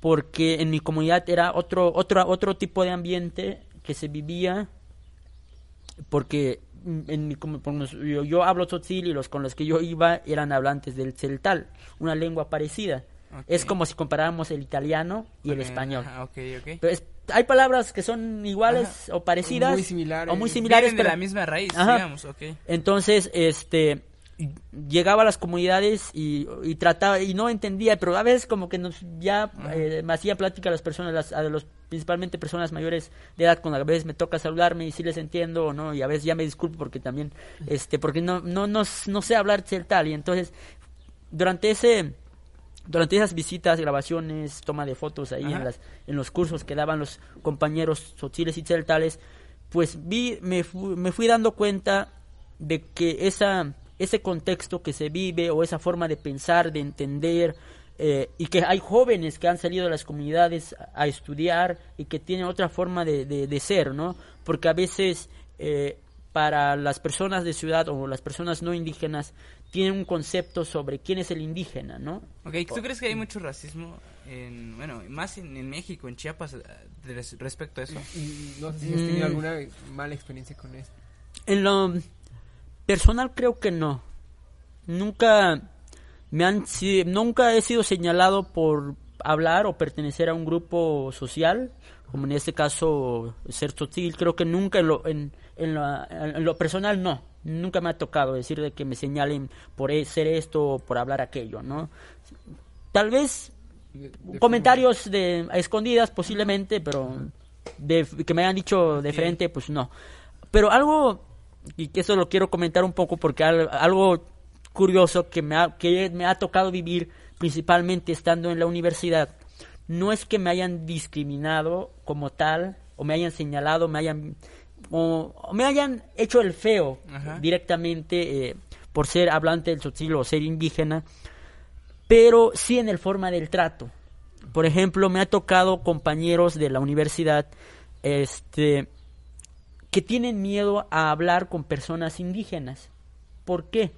porque en mi comunidad era otro, otro, otro tipo de ambiente que se vivía porque mm, en mi, yo, yo hablo tzotzil y los con los que yo iba eran hablantes del celtal, una lengua parecida. Es como si comparáramos el italiano y el español. ajá, ok, ok. Pero es- hay palabras que son iguales o parecidas Muy similares. o muy similares Vienen de pero- la misma raíz, Ajá. digamos, entonces este llegaba a las comunidades y, y trataba y no entendía pero a veces como que nos ya eh, me hacía plática a las personas las- a los principalmente personas mayores de edad con a veces me toca saludarme y si les entiendo o no y a veces ya me disculpo porque también este porque no no no, no sé hablar celtal y entonces durante ese durante esas visitas, grabaciones, toma de fotos ahí Ajá. en, las, en los cursos que daban los compañeros sotiles y celtales, pues vi, me, fu- me fui dando cuenta de que esa, ese contexto que se vive o esa forma de pensar, de entender, eh, y que hay jóvenes que han salido de las comunidades a, a estudiar y que tienen otra forma de, de- de ser, ¿no? Porque a veces eh, para las personas de ciudad o las personas no indígenas tienen un concepto sobre quién es el indígena, ¿no? Ok, ¿tú crees que hay mucho racismo en, bueno, más en, en México, en Chiapas, eh, res- respecto a eso? Y no sé si has tenido Mm. alguna mala experiencia con esto. En lo personal creo que no. Nunca me han si- nunca he sido señalado por hablar o pertenecer a un grupo social, como en este caso ser totil, creo que nunca en lo, en, en lo, en lo personal no. Nunca me ha tocado decir de que me señalen por e- ser esto o por hablar aquello, ¿no? Tal vez De- de comentarios de a escondidas posiblemente, pero de, que me hayan dicho de frente, pues no. Pero algo, y que eso lo quiero comentar un poco porque al- algo curioso que me, ha, que me ha tocado vivir principalmente estando en la universidad, no es que me hayan discriminado como tal, o me hayan señalado, me hayan, o, me hayan hecho el feo Ajá. directamente eh, por ser hablante del tzotzil o ser indígena, pero sí en el forma del trato. Por ejemplo, me ha tocado compañeros de la universidad este que tienen miedo a hablar con personas indígenas. ¿Por qué?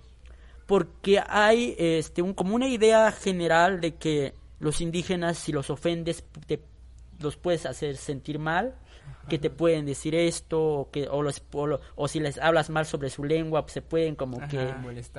Porque hay este un, como una idea general de que los indígenas si los ofendes te los puedes hacer sentir mal, que te pueden decir esto o que o, los, o, lo- o si les hablas mal sobre su lengua, pues se pueden como Ajá. que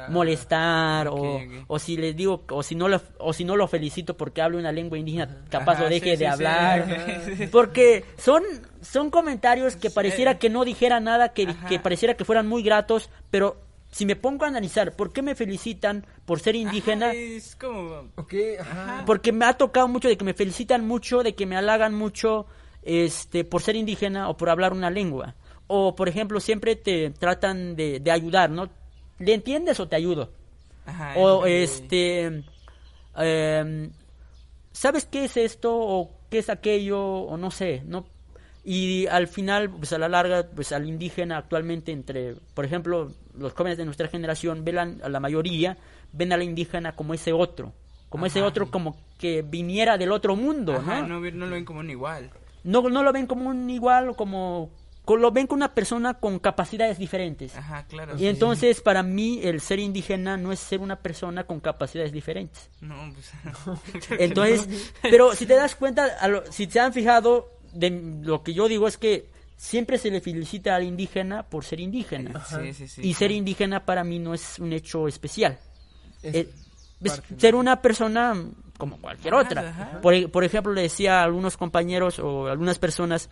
Molestar. o, o si les digo o si no lo o si no lo felicito porque habla una lengua indígena capaz Ajá, lo deje sí, de sí, hablar. Porque son son comentarios que pareciera que no dijera nada que, que pareciera que fueran muy gratos pero si me pongo a analizar por qué me felicitan por ser indígena Ajá, es como... Ok, ajá. porque me ha tocado mucho de que me felicitan mucho, de que me halagan mucho este por ser indígena o por hablar una lengua. O por ejemplo, siempre te tratan de, de ayudar, ¿no? ¿Le entiendes o te ayudo? Ajá, O es- este em, ¿sabes qué es esto o qué es aquello o no sé, no y al final, pues a la larga, pues al indígena actualmente entre, por ejemplo, los jóvenes de nuestra generación ven la- a la mayoría ven a la indígena como ese otro, como ese otro como que viniera del otro mundo, Ajá, ¿no? no, no lo ven como un igual. No, no lo ven como un igual o como co- lo ven como una persona con capacidades diferentes. Ajá, claro. Y sí. entonces para mí el ser indígena no es ser una persona con capacidades diferentes. No, pues... Entonces, pero si te das cuenta, a lo- si se han fijado, de lo que yo digo es que siempre se le felicita al indígena por ser indígena. Sí, sí, sí. y ser indígena para mí no es un hecho especial. Es Eh, ser una persona como cualquier Ajá, otra. ajá. Por, e- por ejemplo, le decía a algunos compañeros o a algunas personas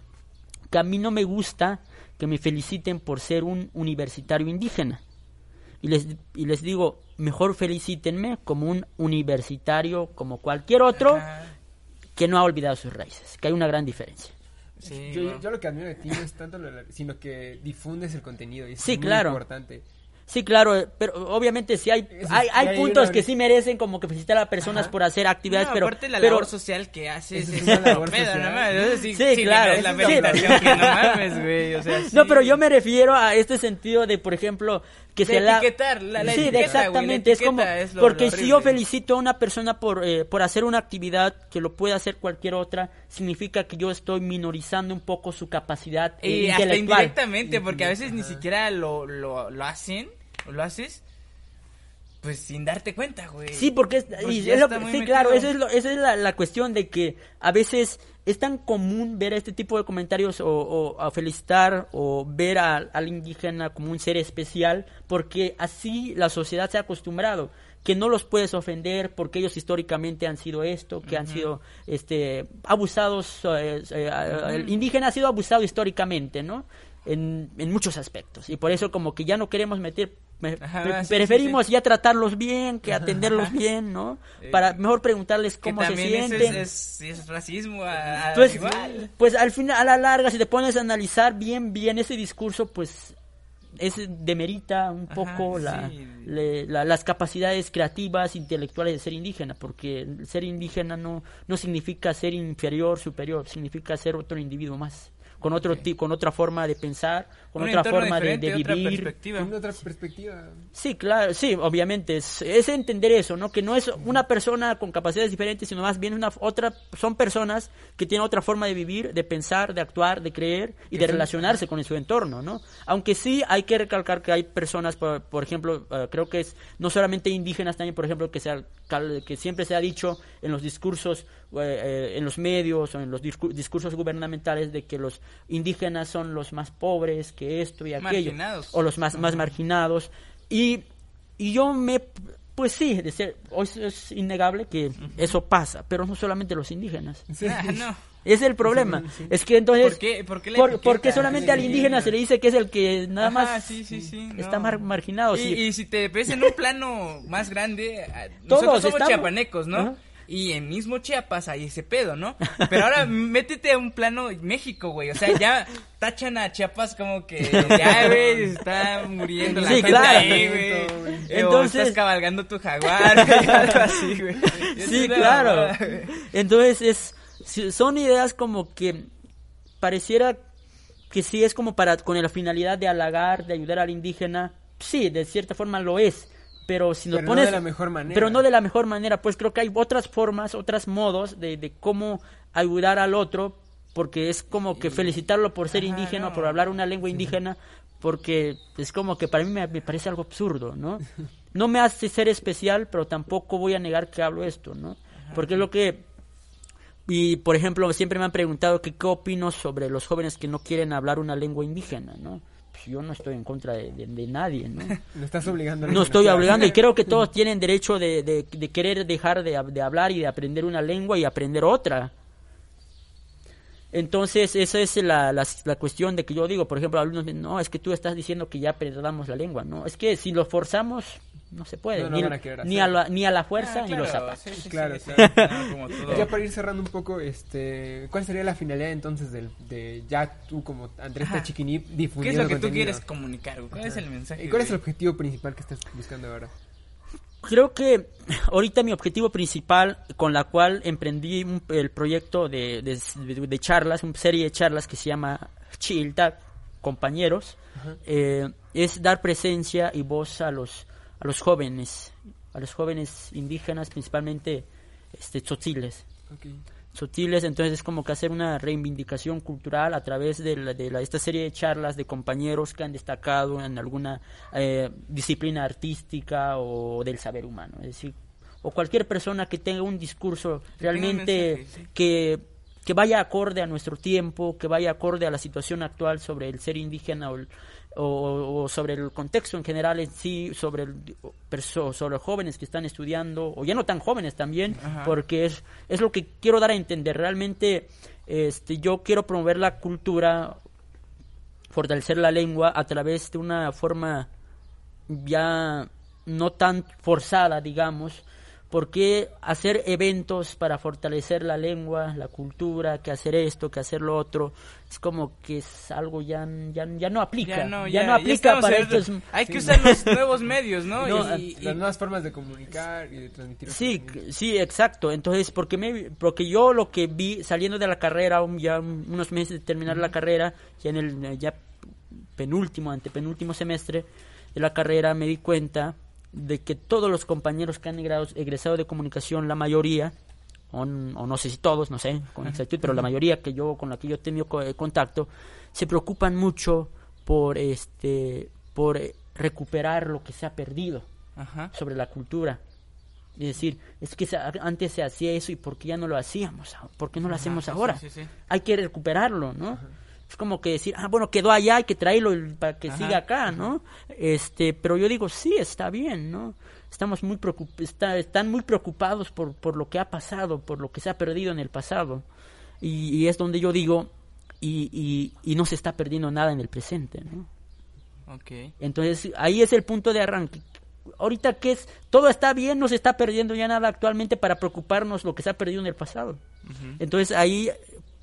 que a mí no me gusta que me feliciten por ser un universitario indígena. Y les, y les digo, mejor felicítenme como un universitario, como cualquier otro, Ajá, que no ha olvidado sus raíces, que hay una gran diferencia. sí, Yo, no. yo lo que admiro de ti no es tanto lo de la- sino que difundes el contenido y eso Sí, es muy claro. importante. Sí, claro, eh, pero obviamente sí hay, hay, sí, hay hay puntos una- que sí merecen como que felicitar a personas Ajá. por hacer actividades, No, pero, aparte la pero labor social que haces es una labor pedo, social. no mames, eso sí, Sí, sí claro, la que no mames, güey, o sea, No, pero yo me refiero a este sentido de, por ejemplo, que De se la... etiquetar, la- la sí, de etiqueta, güey, exactamente, es como... etiqueta es lo- porque lo si yo felicito a una persona por, eh, por hacer una actividad que lo puede hacer cualquier otra, significa que yo estoy minorizando un poco su capacidad eh, Y hasta intelectual. indirectamente, porque a veces ni siquiera lo, lo, lo hacen, lo haces, pues sin darte cuenta, güey. Sí, porque es, y es lo- sí, metido. claro, esa es, lo- esa es la, la cuestión de que a veces es tan común ver este tipo de comentarios o, o a felicitar o ver a- al indígena como un ser especial, porque así la sociedad se ha acostumbrado que no los puedes ofender porque ellos históricamente han sido esto, que han sido este abusados, eh, eh, el indígena ha sido abusado históricamente, ¿no? En, en muchos aspectos y por eso como que ya no queremos meter Ajá, sí, preferimos sí, sí. ya tratarlos bien que atenderlos bien, ¿no? Para mejor preguntarles que cómo se también eso sienten. es, es, es racismo a, pues, igual. pues al final, a la larga, si te pones a analizar bien, bien ese discurso, pues es demerita un Ajá, poco la, sí. le- la- las capacidades creativas, intelectuales de ser indígena, porque ser indígena no, no significa ser inferior, superior, significa ser otro individuo más, con otro ti- con otra forma de pensar, con Un otra forma de, otra vivir. perspectiva. Tiene otra perspectiva. Sí, claro, sí, obviamente es, es entender eso, ¿no? Que no es una persona con capacidades diferentes, sino más bien una otra son personas que tienen otra forma de vivir, de pensar, de actuar, de creer y de relacionarse con su entorno, ¿no? Aunque sí hay que recalcar que hay personas, por, por ejemplo, eh, creo que es no solamente indígenas también, por ejemplo, que se ha- cal- que siempre se ha dicho en los discursos eh, eh, en los medios o en los discu- discursos gubernamentales de que los indígenas son los más pobres, que esto y aquello, Marginados. o los más, más marginados. Y, y yo me, pues sí, de ser, hoy es innegable que eso pasa, pero no solamente los indígenas. Ah, no. Es el problema. Es que entonces, ¿Por qué- por qué la por- etiqueta? porque solamente al indígena se le dice que es el que nada Ajá, más sí, está no. mar- marginado. Y, si te ves en un plano más grande, ah, Todos somos estamos- chiapanecos, ¿no? Ajá. Y en mismo Chiapas hay ese pedo, ¿no? Pero ahora métete a un plano México, güey. O sea, ya tachan a Chiapas como que ya, güey, está muriendo la Sí, gente claro. ahí, güey. Entonces- estás cabalgando tu jaguar, güey, algo así, güey. Sí, claro. mamada, güey. Entonces, es, son ideas como que pareciera que sí es como para con la finalidad de halagar, de ayudar al indígena. Sí, de cierta forma lo es. Pero si lo Pero no pones. de la mejor manera. Pero no de la mejor manera. Pues creo que hay otras formas, otros modos de, de cómo ayudar al otro. Porque es como que felicitarlo por ser Ajá, indígena, no. por hablar una lengua indígena. Porque es como que para mí me, me parece algo absurdo, ¿no? No me hace ser especial, pero tampoco voy a negar que hablo esto, ¿no? Porque es lo que y por ejemplo, siempre me han preguntado que qué opino sobre los jóvenes que no quieren hablar una lengua indígena, ¿no? Yo no estoy en contra de, de- de nadie, ¿no? No estás obligando. a No estoy obligando y creo que todos tienen derecho de, de- querer dejar de hablar y de aprender una lengua y aprender otra. Entonces, esa es la, la, la cuestión de que yo digo, por ejemplo, alumnos, me dicen, no, es que tú estás diciendo que ya perdamos la lengua, ¿no? Es que si lo forzamos, no se puede, No lo ni, van a querer ni, a la, ni a la fuerza Ah, ni claro, los zapatos. sí, sí, Claro, sí, claro. claro, como todo. Ya para ir cerrando un poco, este, ¿cuál sería la finalidad entonces del, de ya tú como Andrés Ajá. Tachiquini ¿Qué es difundiendo lo que tú contenido? quieres comunicar? ¿Cuál es el mensaje? ¿Y cuál es de- el objetivo principal que estás buscando ahora? Creo que ahorita mi objetivo principal con la cual emprendí un- el proyecto de, de- de charlas, una serie de charlas que se llama Chilta, compañeros, eh, es dar presencia y voz a los, a los jóvenes, a los jóvenes indígenas, principalmente este, tzotziles. Sutiles, entonces es como que hacer una reivindicación cultural a través de, la- de la- esta serie de charlas de compañeros que han destacado en alguna eh, disciplina artística o del saber humano, es decir, o cualquier persona que tenga un discurso realmente que, que vaya acorde a nuestro tiempo, que vaya acorde a la situación actual sobre el ser indígena o, el- o- o sobre el contexto en general en sí, sobre, el, sobre jóvenes que están estudiando, o ya no tan jóvenes también, Ajá. porque es, es lo que quiero dar a entender. Realmente este, yo quiero promover la cultura, fortalecer la lengua a través de una forma ya no tan forzada, digamos, porque hacer eventos para fortalecer la lengua, la cultura, que hacer esto, que hacer lo otro, es como que es algo ya, ya, ya no aplica, Ya no, ya ya, no aplica para estos... Hay que Sí. usar los nuevos medios, ¿no? No, y, y- Las nuevas formas de comunicar y de transmitir. Sí, sí, exacto. Entonces, porque me, porque yo lo que vi saliendo de la carrera, un- ya un- unos meses de terminar la carrera, ya en el ya penúltimo, antepenúltimo semestre de la carrera, me di cuenta de que todos los compañeros que han egresado, egresado de comunicación, la mayoría, o, no sé si todos, no sé, con exactitud, pero la mayoría que yo con la que yo he tenido eh, contacto, se preocupan mucho por este por eh, recuperar lo que se ha perdido Ajá. sobre la cultura. Es decir, es que antes se hacía eso y ¿por qué ya no lo hacíamos? ¿Por qué no lo Ajá, hacemos sí, ahora? sí, sí, sí. Hay que recuperarlo, ¿no? Es como que decir, ah, bueno, quedó allá, hay que traerlo para que Ajá, siga acá, ¿no? Este, pero yo digo, sí, está bien, ¿no? Estamos muy preocup- está- están muy preocupados por, por lo que ha pasado, por lo que se ha perdido en el pasado. Y, y es donde yo digo, y, y, y no se está perdiendo nada en el presente, ¿no? Ok. Entonces, ahí es el punto de arranque. Ahorita que es, todo está bien, no se está perdiendo ya nada actualmente para preocuparnos lo que se ha perdido en el pasado. Entonces ahí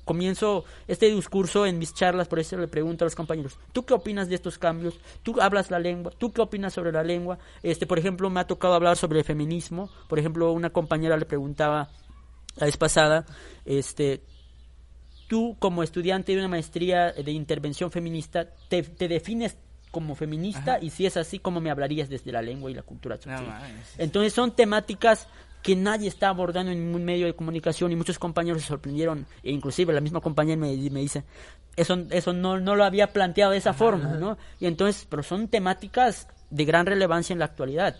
comienzo este discurso en mis charlas, por eso le pregunto a los compañeros, ¿tú qué opinas de estos cambios? ¿Tú hablas la lengua? ¿Tú qué opinas sobre la lengua? Este, por ejemplo, me ha tocado hablar sobre el feminismo. Por ejemplo, una compañera le preguntaba la vez pasada, este, tú como estudiante de una maestría de intervención feminista, ¿te, te defines como feminista? Ajá. Y si es así, ¿cómo me hablarías desde la lengua y la cultura No. Entonces son temáticas que nadie está abordando en ningún medio de comunicación y muchos compañeros se sorprendieron, e inclusive la misma compañera me, me dice, eso, eso no, no lo había planteado de esa forma, ¿no? Y entonces, pero son temáticas de gran relevancia en la actualidad.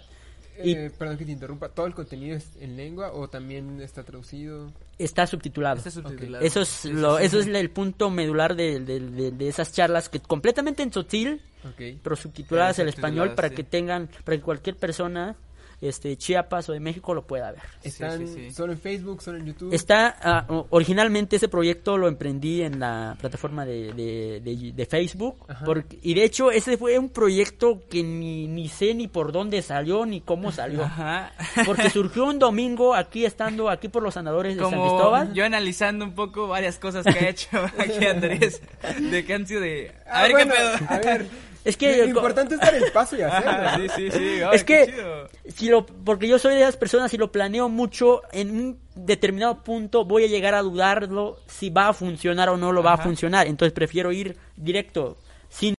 Y Eh, perdón que te interrumpa. ¿Todo el contenido es en lengua o también está traducido? está subtitulado. Está subtitulado. Eso es, lo, eso es el punto medular de, de- de- de esas charlas que completamente en sotil, Ok. pero subtituladas al español para sí. que tengan, para que cualquier persona este Chiapas o de México lo pueda ver. Están sí, sí. solo en Facebook, solo en YouTube. Está, ah, originalmente ese proyecto lo emprendí en la plataforma de, de, de- de Facebook, Ajá. porque, y de hecho ese fue un proyecto que ni, ni sé ni por dónde salió ni cómo salió, Ajá. porque surgió un domingo aquí estando aquí por los andadores de San Cristóbal. yo analizando un poco varias cosas que ha hecho aquí Andrés, de sido de... A Ah, ver bueno, qué pedo. A ver. Es que lo importante es dar el paso y hacerlo. Ajá, sí, sí, sí. ay, es que chido. si lo porque yo soy de esas personas y lo planeo mucho en un determinado punto voy a llegar a dudarlo si va a funcionar o no lo va a funcionar entonces prefiero ir directo sin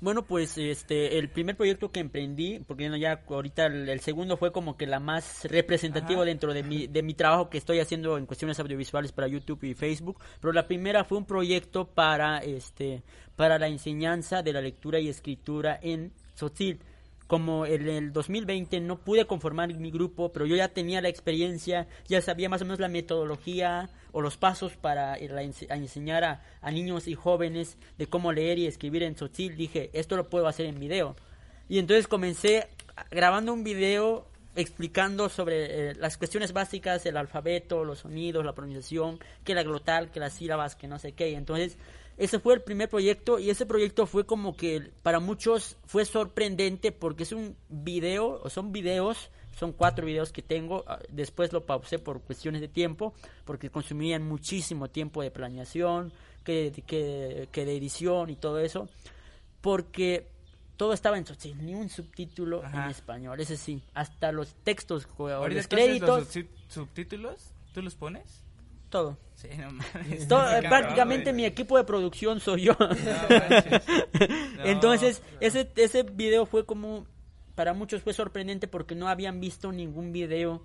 bueno pues este el primer proyecto que emprendí porque bueno, ya ahorita el, el segundo fue como que la más representativa Ajá. dentro de mi de mi trabajo que estoy haciendo en cuestiones audiovisuales para YouTube y Facebook pero la primera fue un proyecto para este para la enseñanza de la lectura y escritura en Tzotzil como en el 2020 no pude conformar mi grupo, pero yo ya tenía la experiencia, ya sabía más o menos la metodología o los pasos para a enseñar a, a niños y jóvenes de cómo leer y escribir en Tzotzil, dije, esto lo puedo hacer en video. Y entonces comencé grabando un video explicando sobre eh, las cuestiones básicas, el alfabeto, los sonidos, la pronunciación, que la glotal, que las sílabas, que no sé qué. Entonces ese fue el primer proyecto y ese proyecto fue como que para muchos fue sorprendente porque es un video, o son videos, son cuatro videos que tengo, ah, después lo pausé por cuestiones de tiempo porque consumían muchísimo tiempo de planeación, que, que, que de edición y todo eso, porque todo estaba en ni un subtítulo Ajá. en español, ese sí, hasta los textos, o los créditos, los subtítulos, ¿tú los pones? Todo. Sí, no mames. Todo, está cabrón, prácticamente güey. mi equipo de producción soy yo. No manches. No. Entonces, ese, ese video fue como, para muchos fue sorprendente porque no habían visto ningún video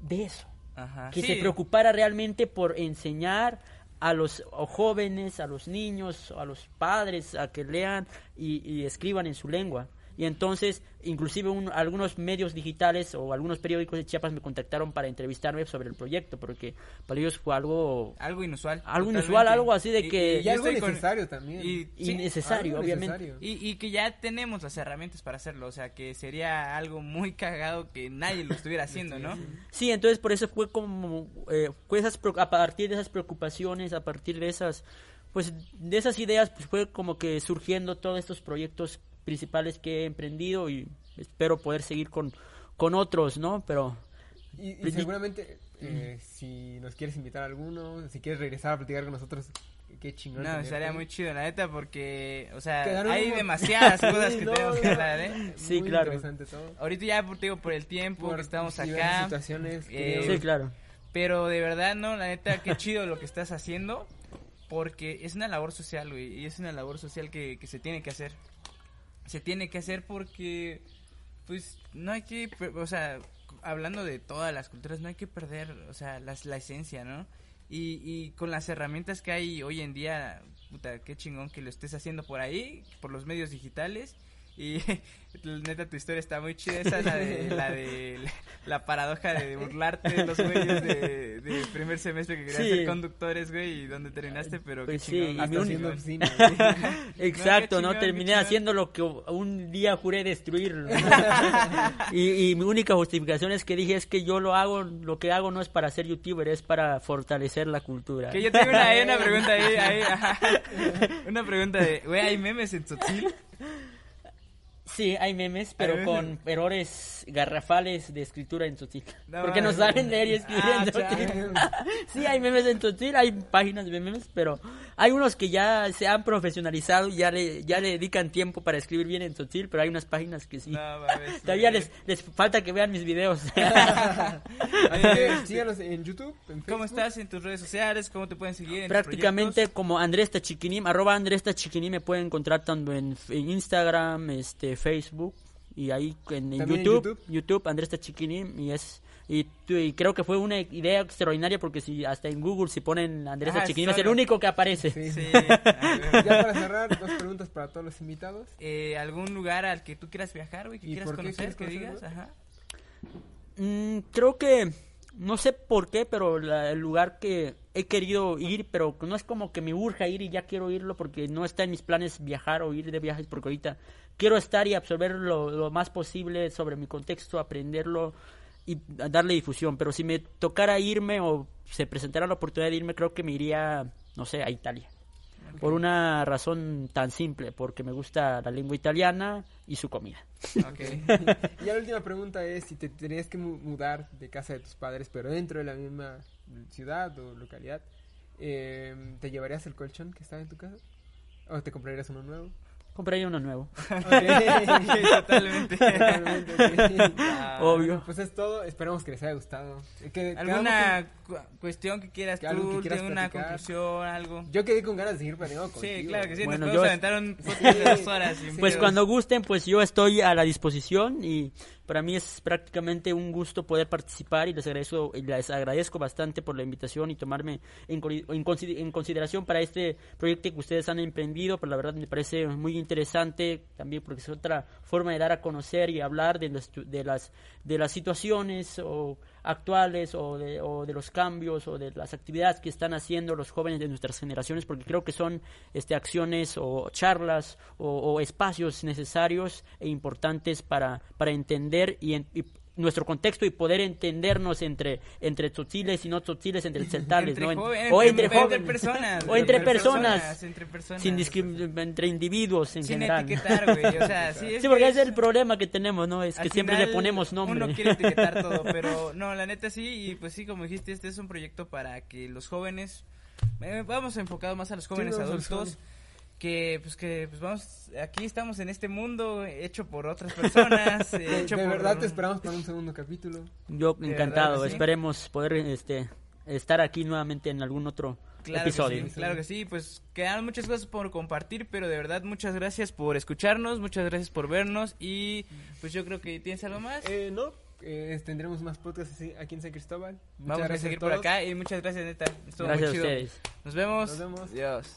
de eso. Ajá. Que Sí. se preocupara realmente por enseñar a los jóvenes, a los niños, a los padres a que lean y, y escriban en su lengua. Y entonces, inclusive un- algunos medios digitales o algunos periódicos de Chiapas me contactaron para entrevistarme sobre el proyecto, porque para ellos fue algo Algo inusual. Algo totalmente. inusual, algo así de Y- que- Y yo algo con- necesario también. Y, sí, innecesario, algo obviamente. necesario. y, y que ya tenemos las herramientas para hacerlo, o sea, que sería algo muy cagado que nadie lo estuviera haciendo, ¿no? Sí, entonces por eso fue como eh, fue esas a partir de esas preocupaciones, a partir de esas pues de esas ideas pues fue como que surgiendo todos estos proyectos principales que he emprendido y espero poder seguir con con otros, ¿no? Pero Y, seguramente, eh, si nos quieres invitar a alguno, si quieres regresar a platicar con nosotros, qué chingón. No, estaría muy chido, la neta, porque, o sea, Quedaron hay demasiadas cosas que no, tenemos que hablar, ¿eh? Sí, Muy claro. interesante todo. Ahorita ya, por, te digo, por el tiempo Por que estamos acá, situaciones, eh, sí, claro. pero de verdad, no, la neta, qué chido lo que estás haciendo, porque es una labor social, güey, y es una labor social que, que se tiene que hacer. Se tiene que hacer porque, pues, no hay que, o sea, hablando de todas las culturas, no hay que perder, o sea, las, la esencia, ¿no? Y, y con las herramientas que hay hoy en día, puta, qué chingón que lo estés haciendo por ahí, por los medios digitales. Y neta, tu historia está muy chida. Esa es la de la, de, la paradoja de burlarte de los güeyes de, de primer semestre que querían Sí. ser conductores, güey, y donde terminaste, pero Pues qué sí, chingón. haciendo oficina. Exacto, ¿no? chingón, Terminé haciendo lo que un día juré destruir. y, y mi única justificación es que dije es que yo lo hago, lo que hago no es para ser youtuber, es para fortalecer la cultura. Que yo tengo una, pregunta ahí, ahí, ajá. Una pregunta de, güey, ¿hay memes en Tzotzil? Sí, hay memes, pero Hay con memes. errores garrafales de escritura en Tzotzil. No Porque no saben leer y escribir Ah, en Tzotzil. sí, hay memes en Tzotzil, hay páginas de memes, pero hay unos que ya se han profesionalizado y ya le, ya le dedican tiempo para escribir bien en Tzotzil, pero hay unas páginas que sí. No, mames, Todavía les, les falta que vean mis videos. Que síganos en YouTube, en ¿Cómo estás en tus redes sociales? ¿Cómo te pueden seguir en Prácticamente como Andrés Tachiquinim, arroba Andrés Tachiquinim me pueden encontrar tanto en, en Instagram, este, Facebook y ahí en, en También en YouTube, YouTube. YouTube, Andrés Tachiquinim y es y, tu- y creo que fue una idea extraordinaria porque si hasta en Google si ponen Andrés Ajá, Tachiquinim es el único que aparece. Sí. Sí. Ya para cerrar, dos preguntas para todos los invitados. Eh, ¿Algún lugar al que tú quieras viajar, güey? Que ¿Y quieras conocer, quieres que digas? Ajá. Mm, creo que no sé por qué, pero la- el lugar que he querido ir, pero no es como que me urja ir y ya quiero irlo porque no está en mis planes viajar o ir de viajes porque ahorita quiero estar y absorber lo, lo más posible sobre mi contexto, aprenderlo y darle difusión. Pero si me tocara irme o se presentara la oportunidad de irme, creo que me iría, no sé, a Italia. Por una razón tan simple, porque me gusta la lengua italiana y su comida. Ok. Y la última pregunta es si te tenías que mu- mudar de casa de tus padres, pero dentro de la misma ciudad o localidad, eh, ¿te llevarías el colchón que estaba en tu casa? ¿O te comprarías uno nuevo? Compraría uno nuevo. Totalmente. Totalmente, ok. Ah, Obvio. Pues es todo, esperamos que les haya gustado. Que- ¿Alguna cu- cuestión que quieras Que tú, que quieras una platicar. conclusión, algo? Yo quedé con ganas de seguir platicando contigo. Sí, claro que sí, Bueno, nos yo- podemos aventar un podcast de dos horas. Pues cuando gusten, pues yo estoy a la disposición y para mí es prácticamente un gusto poder participar y les agradezco, les agradezco bastante por la invitación y tomarme en consideración para este proyecto que ustedes han emprendido, pero la verdad me parece muy interesante también porque es otra forma de dar a conocer y hablar de, las- de las de las situaciones o actuales o de, o de los cambios o de las actividades que están haciendo los jóvenes de nuestras generaciones porque creo que son este acciones o charlas o, o espacios necesarios e importantes para, para entender y, y nuestro contexto y poder entendernos entre entre tzotziles y no tzotziles entre celtales Entre ¿no? En- joven- o entre- entre, entre jóvenes personas, o entre entre personas, personas, entre personas. sin entre individuos en Sin general etiquetar, güey. O sea, sí, es sí porque es el problema que tenemos no es que siempre le ponemos nombre Uno quiere etiquetar todo, pero no, la neta sí, y pues sí, como dijiste, este es un proyecto para que los jóvenes, eh, vamos enfocado más a los jóvenes los adultos, jóvenes. Que pues que pues vamos, aquí estamos en este mundo hecho por otras personas, eh, De, hecho de por... verdad te esperamos para un segundo capítulo. Yo De encantado, verdad que sí. esperemos poder este estar aquí nuevamente en algún otro Claro episodio. que sí, claro que sí, pues quedan muchas cosas por compartir, pero de verdad muchas gracias por escucharnos, muchas gracias por vernos y pues yo creo que tienes algo más. Eh, no, eh, tendremos más podcasts así aquí en San Cristóbal. Muchas Vamos a seguir a por acá y muchas gracias neta. Estuvo Gracias a muy chido. ustedes. Nos vemos. Nos vemos. Adiós.